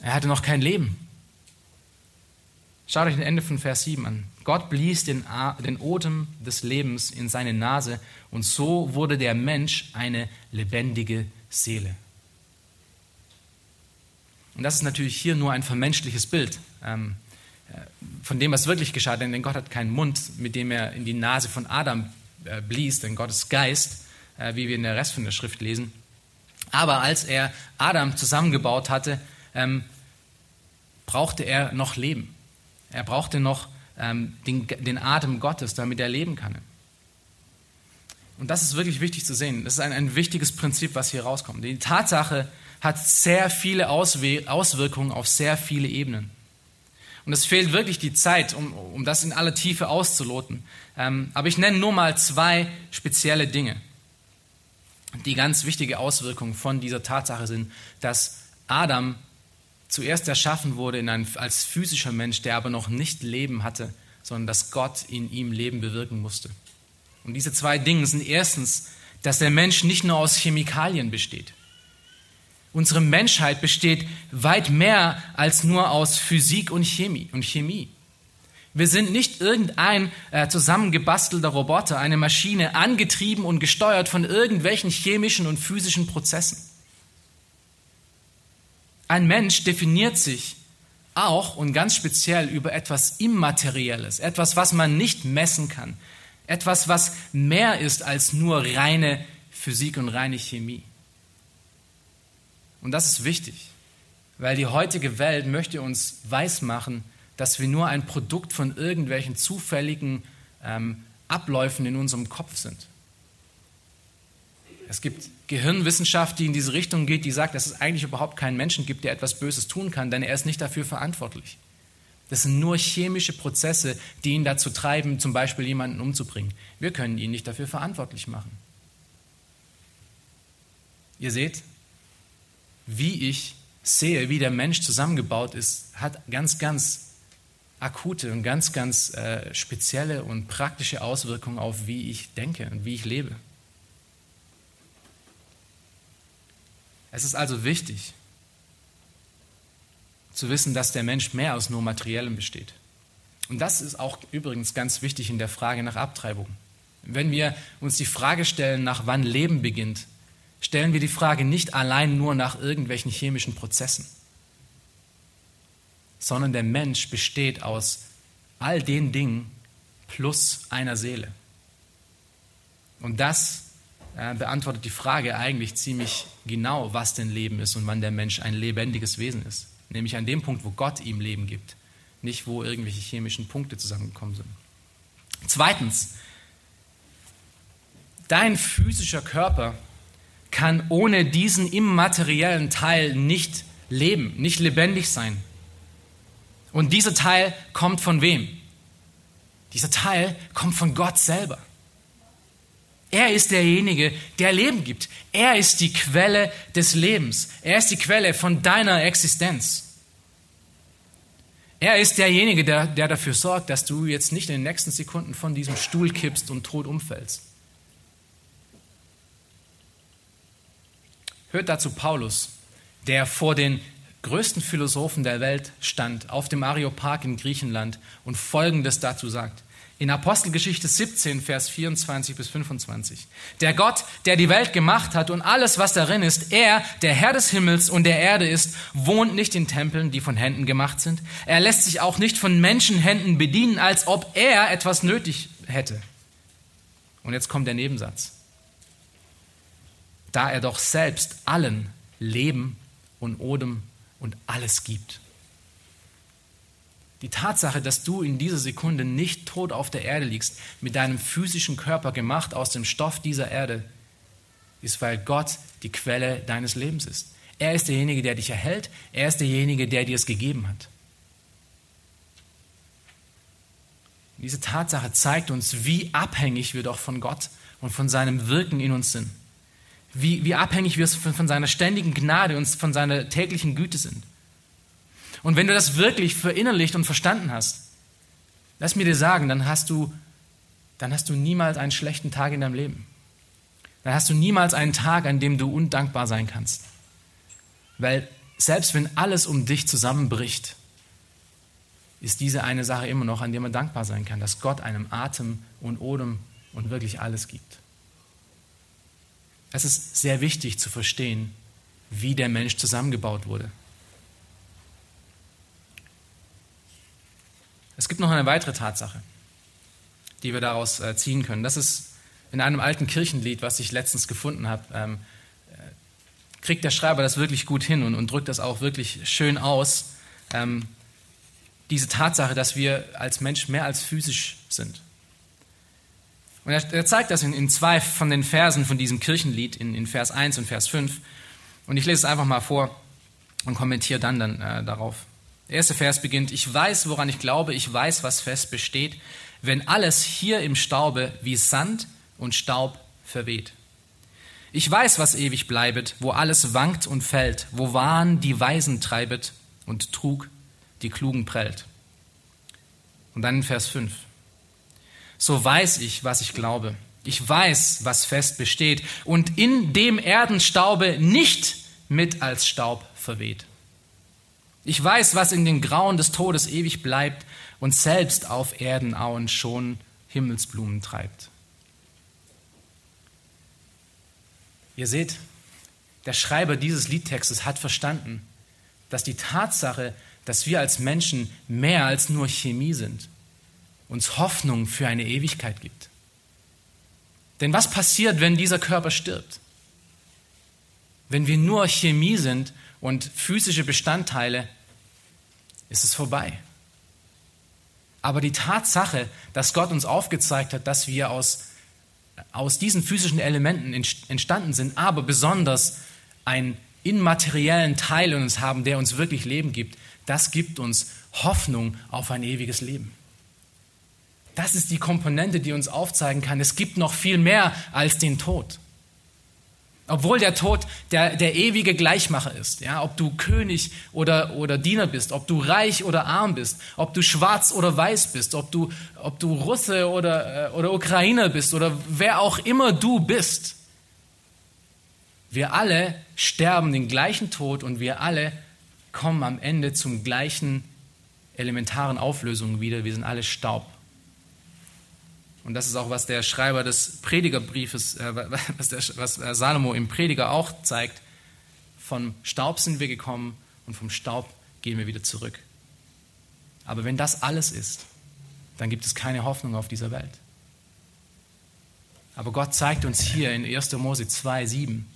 Er hatte noch kein Leben. Schaut euch das Ende von Vers 7 an. Gott blies den, den Odem des Lebens in seine Nase und so wurde der Mensch eine lebendige Seele. Und das ist natürlich hier nur ein vermenschliches Bild. Ähm, von dem, was wirklich geschah, denn Gott hat keinen Mund, mit dem er in die Nase von Adam äh, blies, denn Gott ist Geist, äh, wie wir in der Rest von der Schrift lesen. Aber als er Adam zusammengebaut hatte, ähm, brauchte er noch Leben. Er brauchte noch ähm, den, den Atem Gottes, damit er leben kann. Und das ist wirklich wichtig zu sehen. Das ist ein, ein wichtiges Prinzip, was hier rauskommt. Die Tatsache hat sehr viele Auswirkungen auf sehr viele Ebenen. Und es fehlt wirklich die Zeit, um, um das in aller Tiefe auszuloten. Ähm, aber ich nenne nur mal zwei spezielle Dinge, die ganz wichtige Auswirkungen von dieser Tatsache sind, dass Adam zuerst erschaffen wurde ein, als physischer Mensch, der aber noch nicht Leben hatte, sondern dass Gott in ihm Leben bewirken musste. Und diese zwei Dinge sind erstens, dass der Mensch nicht nur aus Chemikalien besteht. Unsere Menschheit besteht weit mehr als nur aus Physik und Chemie. Und Chemie. Wir sind nicht irgendein äh, zusammengebastelter Roboter, eine Maschine, angetrieben und gesteuert von irgendwelchen chemischen und physischen Prozessen. Ein Mensch definiert sich auch und ganz speziell über etwas Immaterielles, etwas, was man nicht messen kann, etwas, was mehr ist als nur reine Physik und reine Chemie. Und das ist wichtig, weil die heutige Welt möchte uns weismachen, dass wir nur ein Produkt von irgendwelchen zufälligen ähm, Abläufen in unserem Kopf sind. Es gibt Gehirnwissenschaft, die in diese Richtung geht, die sagt, dass es eigentlich überhaupt keinen Menschen gibt, der etwas Böses tun kann, denn er ist nicht dafür verantwortlich. Das sind nur chemische Prozesse, die ihn dazu treiben, zum Beispiel jemanden umzubringen. Wir können ihn nicht dafür verantwortlich machen. Ihr seht, wie ich sehe, wie der Mensch zusammengebaut ist, hat ganz, ganz akute und ganz, ganz äh, spezielle und praktische Auswirkungen auf, wie ich denke und wie ich lebe. Es ist also wichtig zu wissen, dass der Mensch mehr aus nur Materiellem besteht. Und das ist auch übrigens ganz wichtig in der Frage nach Abtreibung. Wenn wir uns die Frage stellen, nach wann Leben beginnt, stellen wir die Frage nicht allein nur nach irgendwelchen chemischen Prozessen, sondern der Mensch besteht aus all den Dingen plus einer Seele. Und das äh, beantwortet die Frage eigentlich ziemlich genau, was denn Leben ist und wann der Mensch ein lebendiges Wesen ist. Nämlich an dem Punkt, wo Gott ihm Leben gibt, nicht wo irgendwelche chemischen Punkte zusammengekommen sind. Zweitens, dein physischer Körper kann ohne diesen immateriellen Teil nicht leben, nicht lebendig sein. Und dieser Teil kommt von wem? Dieser Teil kommt von Gott selber. Er ist derjenige, der Leben gibt. Er ist die Quelle des Lebens. Er ist die Quelle von deiner Existenz. Er ist derjenige, der, der dafür sorgt, dass du jetzt nicht in den nächsten Sekunden von diesem Stuhl kippst und tot umfällst. Hört dazu Paulus, der vor den größten Philosophen der Welt stand, auf dem Areopag in Griechenland und Folgendes dazu sagt. In Apostelgeschichte 17, Vers 24 bis 25. Der Gott, der die Welt gemacht hat und alles, was darin ist, er, der Herr des Himmels und der Erde ist, wohnt nicht in Tempeln, die von Händen gemacht sind. Er lässt sich auch nicht von Menschenhänden bedienen, als ob er etwas nötig hätte. Und jetzt kommt der Nebensatz. Da er doch selbst allen Leben und Odem und alles gibt. Die Tatsache, dass du in dieser Sekunde nicht tot auf der Erde liegst, mit deinem physischen Körper gemacht aus dem Stoff dieser Erde, ist, weil Gott die Quelle deines Lebens ist. Er ist derjenige, der dich erhält. Er ist derjenige, der dir es gegeben hat. Diese Tatsache zeigt uns, wie abhängig wir doch von Gott und von seinem Wirken in uns sind. Wie, wie abhängig wir von, von seiner ständigen Gnade und von seiner täglichen Güte sind. Und wenn du das wirklich verinnerlicht und verstanden hast, lass mir dir sagen, dann hast du, dann hast du niemals einen schlechten Tag in deinem Leben. Dann hast du niemals einen Tag, an dem du undankbar sein kannst. Weil selbst wenn alles um dich zusammenbricht, ist diese eine Sache immer noch, an der man dankbar sein kann, dass Gott einem Atem und Odem und wirklich alles gibt. Es ist sehr wichtig zu verstehen, wie der Mensch zusammengebaut wurde. Es gibt noch eine weitere Tatsache, die wir daraus äh, ziehen können. Das ist in einem alten Kirchenlied, was ich letztens gefunden habe, ähm, äh, kriegt der Schreiber das wirklich gut hin und, drückt das auch wirklich schön aus. Ähm, diese Tatsache, dass wir als Mensch mehr als physisch sind. Und er, er zeigt das in, in, zwei von den Versen von diesem Kirchenlied, in, in, Vers 1 und Vers 5. Und ich lese es einfach mal vor und kommentiere dann, dann äh, darauf. Der erste Vers beginnt, ich weiß, woran ich glaube, ich weiß, was fest besteht, wenn alles hier im Staube wie Sand und Staub verweht. Ich weiß, was ewig bleibet, wo alles wankt und fällt, wo Wahn die Weisen treibet und Trug die Klugen prellt. Und dann in Vers 5. So weiß ich, was ich glaube. Ich weiß, was fest besteht und in dem Erdenstaube nicht mit als Staub verweht. Ich weiß, was in den Grauen des Todes ewig bleibt und selbst auf Erdenauen schon Himmelsblumen treibt. Ihr seht, der Schreiber dieses Liedtextes hat verstanden, dass die Tatsache, dass wir als Menschen mehr als nur Chemie sind, uns Hoffnung für eine Ewigkeit gibt. Denn was passiert, wenn dieser Körper stirbt? Wenn wir nur Chemie sind und physische Bestandteile, ist es vorbei. Aber die Tatsache, dass Gott uns aufgezeigt hat, dass wir aus, aus diesen physischen Elementen entstanden sind, aber besonders einen immateriellen Teil in uns haben, der uns wirklich Leben gibt, das gibt uns Hoffnung auf ein ewiges Leben. Das ist die Komponente, die uns aufzeigen kann, es gibt noch viel mehr als den Tod. Obwohl der Tod der, der ewige Gleichmacher ist. Ja? Ob du König oder, oder Diener bist, ob du reich oder arm bist, ob du schwarz oder weiß bist, ob du, ob du Russe oder, äh, oder Ukrainer bist oder wer auch immer du bist. Wir alle sterben den gleichen Tod und wir alle kommen am Ende zum gleichen elementaren Auflösung wieder. Wir sind alle Staub. Und das ist auch, was der Schreiber des Predigerbriefes, äh, was, der, was äh, Salomo im Prediger auch zeigt. Vom Staub sind wir gekommen und vom Staub gehen wir wieder zurück. Aber wenn das alles ist, dann gibt es keine Hoffnung auf dieser Welt. Aber Gott zeigt uns hier in 1. Mose 2, 7,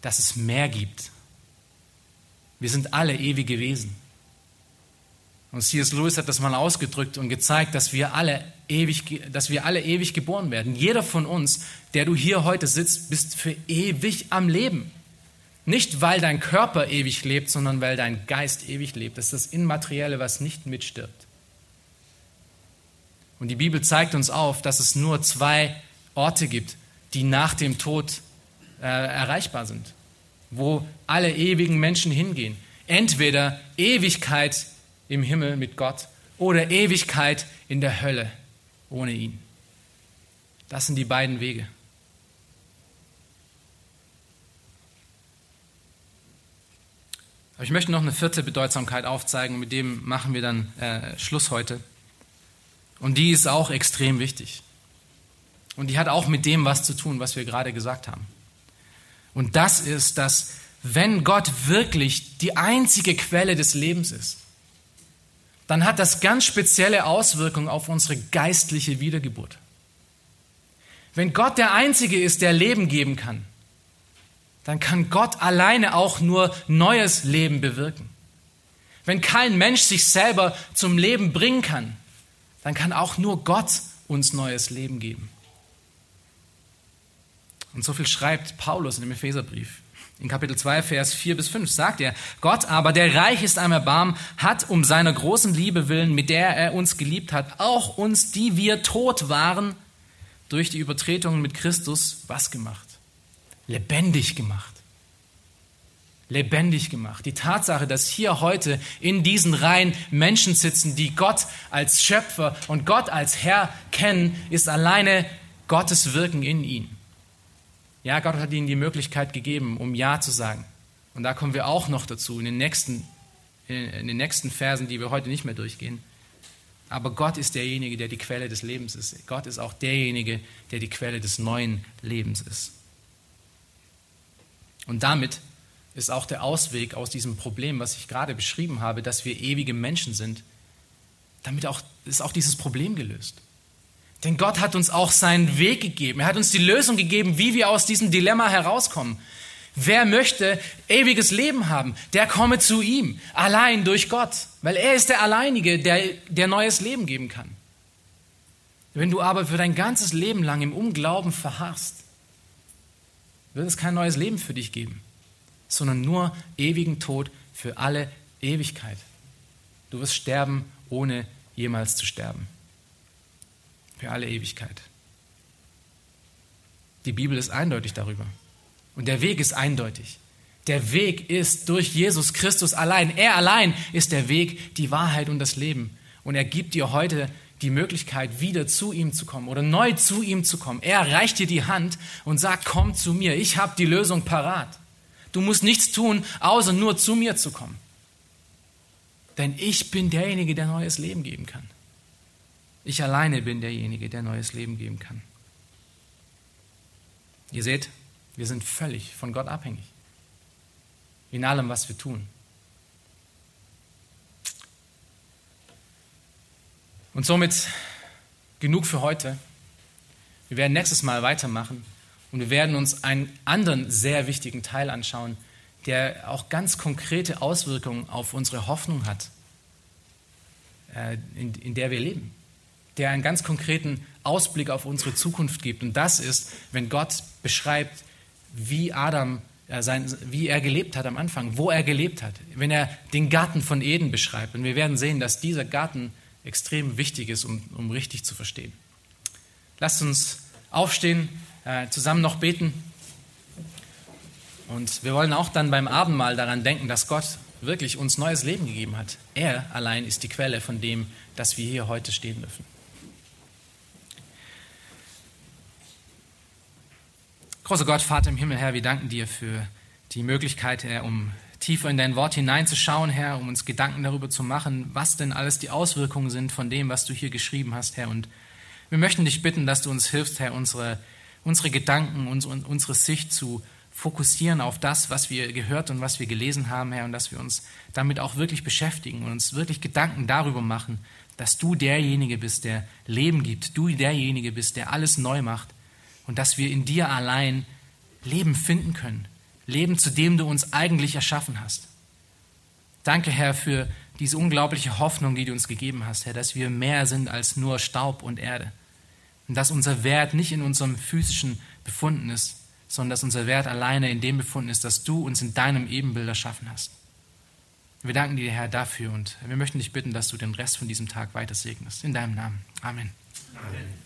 dass es mehr gibt. Wir sind alle ewige Wesen. Und C.S. Lewis hat das mal ausgedrückt und gezeigt, dass wir, alle ewig, dass wir alle ewig geboren werden. Jeder von uns, der du hier heute sitzt, bist für ewig am Leben. Nicht, weil dein Körper ewig lebt, sondern weil dein Geist ewig lebt. Das ist das Immaterielle, was nicht mitstirbt. Und die Bibel zeigt uns auf, dass es nur zwei Orte gibt, die nach dem Tod äh, erreichbar sind, wo alle ewigen Menschen hingehen. Entweder Ewigkeit im Himmel mit Gott oder Ewigkeit in der Hölle ohne ihn. Das sind die beiden Wege. Aber ich möchte noch eine vierte Bedeutsamkeit aufzeigen mit dem machen wir dann äh, Schluss heute. Und die ist auch extrem wichtig. Und die hat auch mit dem was zu tun, was wir gerade gesagt haben. Und das ist, dass wenn Gott wirklich die einzige Quelle des Lebens ist, dann hat das ganz spezielle Auswirkungen auf unsere geistliche Wiedergeburt. Wenn Gott der Einzige ist, der Leben geben kann, dann kann Gott alleine auch nur neues Leben bewirken. Wenn kein Mensch sich selber zum Leben bringen kann, dann kann auch nur Gott uns neues Leben geben. Und so viel schreibt Paulus in dem Epheserbrief. In Kapitel 2, Vers 4 bis 5 sagt er, Gott aber, der reich ist am Erbarmen, hat um seiner großen Liebe willen, mit der er uns geliebt hat, auch uns, die wir tot waren, durch die Übertretungen mit Christus was gemacht? Lebendig gemacht. Lebendig gemacht. Die Tatsache, dass hier heute in diesen Reihen Menschen sitzen, die Gott als Schöpfer und Gott als Herr kennen, ist alleine Gottes Wirken in ihnen. Ja, Gott hat ihnen die Möglichkeit gegeben, um Ja zu sagen. Und da kommen wir auch noch dazu in den nächsten, in den nächsten Versen, die wir heute nicht mehr durchgehen. Aber Gott ist derjenige, der die Quelle des Lebens ist. Gott ist auch derjenige, der die Quelle des neuen Lebens ist. Und damit ist auch der Ausweg aus diesem Problem, was ich gerade beschrieben habe, dass wir ewige Menschen sind, damit auch, ist auch dieses Problem gelöst. Denn Gott hat uns auch seinen Weg gegeben. Er hat uns die Lösung gegeben, wie wir aus diesem Dilemma herauskommen. Wer möchte ewiges Leben haben, der komme zu ihm, allein durch Gott, weil er ist der Alleinige, der, der neues Leben geben kann. Wenn du aber für dein ganzes Leben lang im Unglauben verharrst, wird es kein neues Leben für dich geben, sondern nur ewigen Tod für alle Ewigkeit. Du wirst sterben, ohne jemals zu sterben für alle Ewigkeit. Die Bibel ist eindeutig darüber. Und der Weg ist eindeutig. Der Weg ist durch Jesus Christus allein. Er allein ist der Weg, die Wahrheit und das Leben. Und er gibt dir heute die Möglichkeit, wieder zu ihm zu kommen oder neu zu ihm zu kommen. Er reicht dir die Hand und sagt, komm zu mir, ich habe die Lösung parat. Du musst nichts tun, außer nur zu mir zu kommen. Denn ich bin derjenige, der neues Leben geben kann. Ich alleine bin derjenige, der neues Leben geben kann. Ihr seht, wir sind völlig von Gott abhängig. In allem, was wir tun. Und somit genug für heute. Wir werden nächstes Mal weitermachen und wir werden uns einen anderen sehr wichtigen Teil anschauen, der auch ganz konkrete Auswirkungen auf unsere Hoffnung hat, äh, in, in der wir leben der einen ganz konkreten Ausblick auf unsere Zukunft gibt. Und das ist, wenn Gott beschreibt, wie Adam, äh, sein, wie er gelebt hat am Anfang, wo er gelebt hat. Wenn er den Garten von Eden beschreibt. Und wir werden sehen, dass dieser Garten extrem wichtig ist, um, um richtig zu verstehen. Lasst uns aufstehen, äh, zusammen noch beten. Und wir wollen auch dann beim Abendmahl daran denken, dass Gott wirklich uns neues Leben gegeben hat. Er allein ist die Quelle von dem, dass wir hier heute stehen dürfen. Großer Gott, Vater im Himmel, Herr, wir danken dir für die Möglichkeit, Herr, um tiefer in dein Wort hineinzuschauen, Herr, um uns Gedanken darüber zu machen, was denn alles die Auswirkungen sind von dem, was du hier geschrieben hast, Herr. Und wir möchten dich bitten, dass du uns hilfst, Herr, unsere, unsere Gedanken, unsere, unsere Sicht zu fokussieren auf das, was wir gehört und was wir gelesen haben, Herr, und dass wir uns damit auch wirklich beschäftigen und uns wirklich Gedanken darüber machen, dass du derjenige bist, der Leben gibt, du derjenige bist, der alles neu macht und dass wir in dir allein Leben finden können, Leben, zu dem du uns eigentlich erschaffen hast. Danke, Herr, für diese unglaubliche Hoffnung, die du uns gegeben hast, Herr, dass wir mehr sind als nur Staub und Erde und dass unser Wert nicht in unserem physischen Befunden ist, sondern dass unser Wert alleine in dem befunden ist, dass du uns in deinem Ebenbild erschaffen hast. Wir danken dir, Herr, dafür und wir möchten dich bitten, dass du den Rest von diesem Tag weiter segnest. In deinem Namen. Amen. Amen.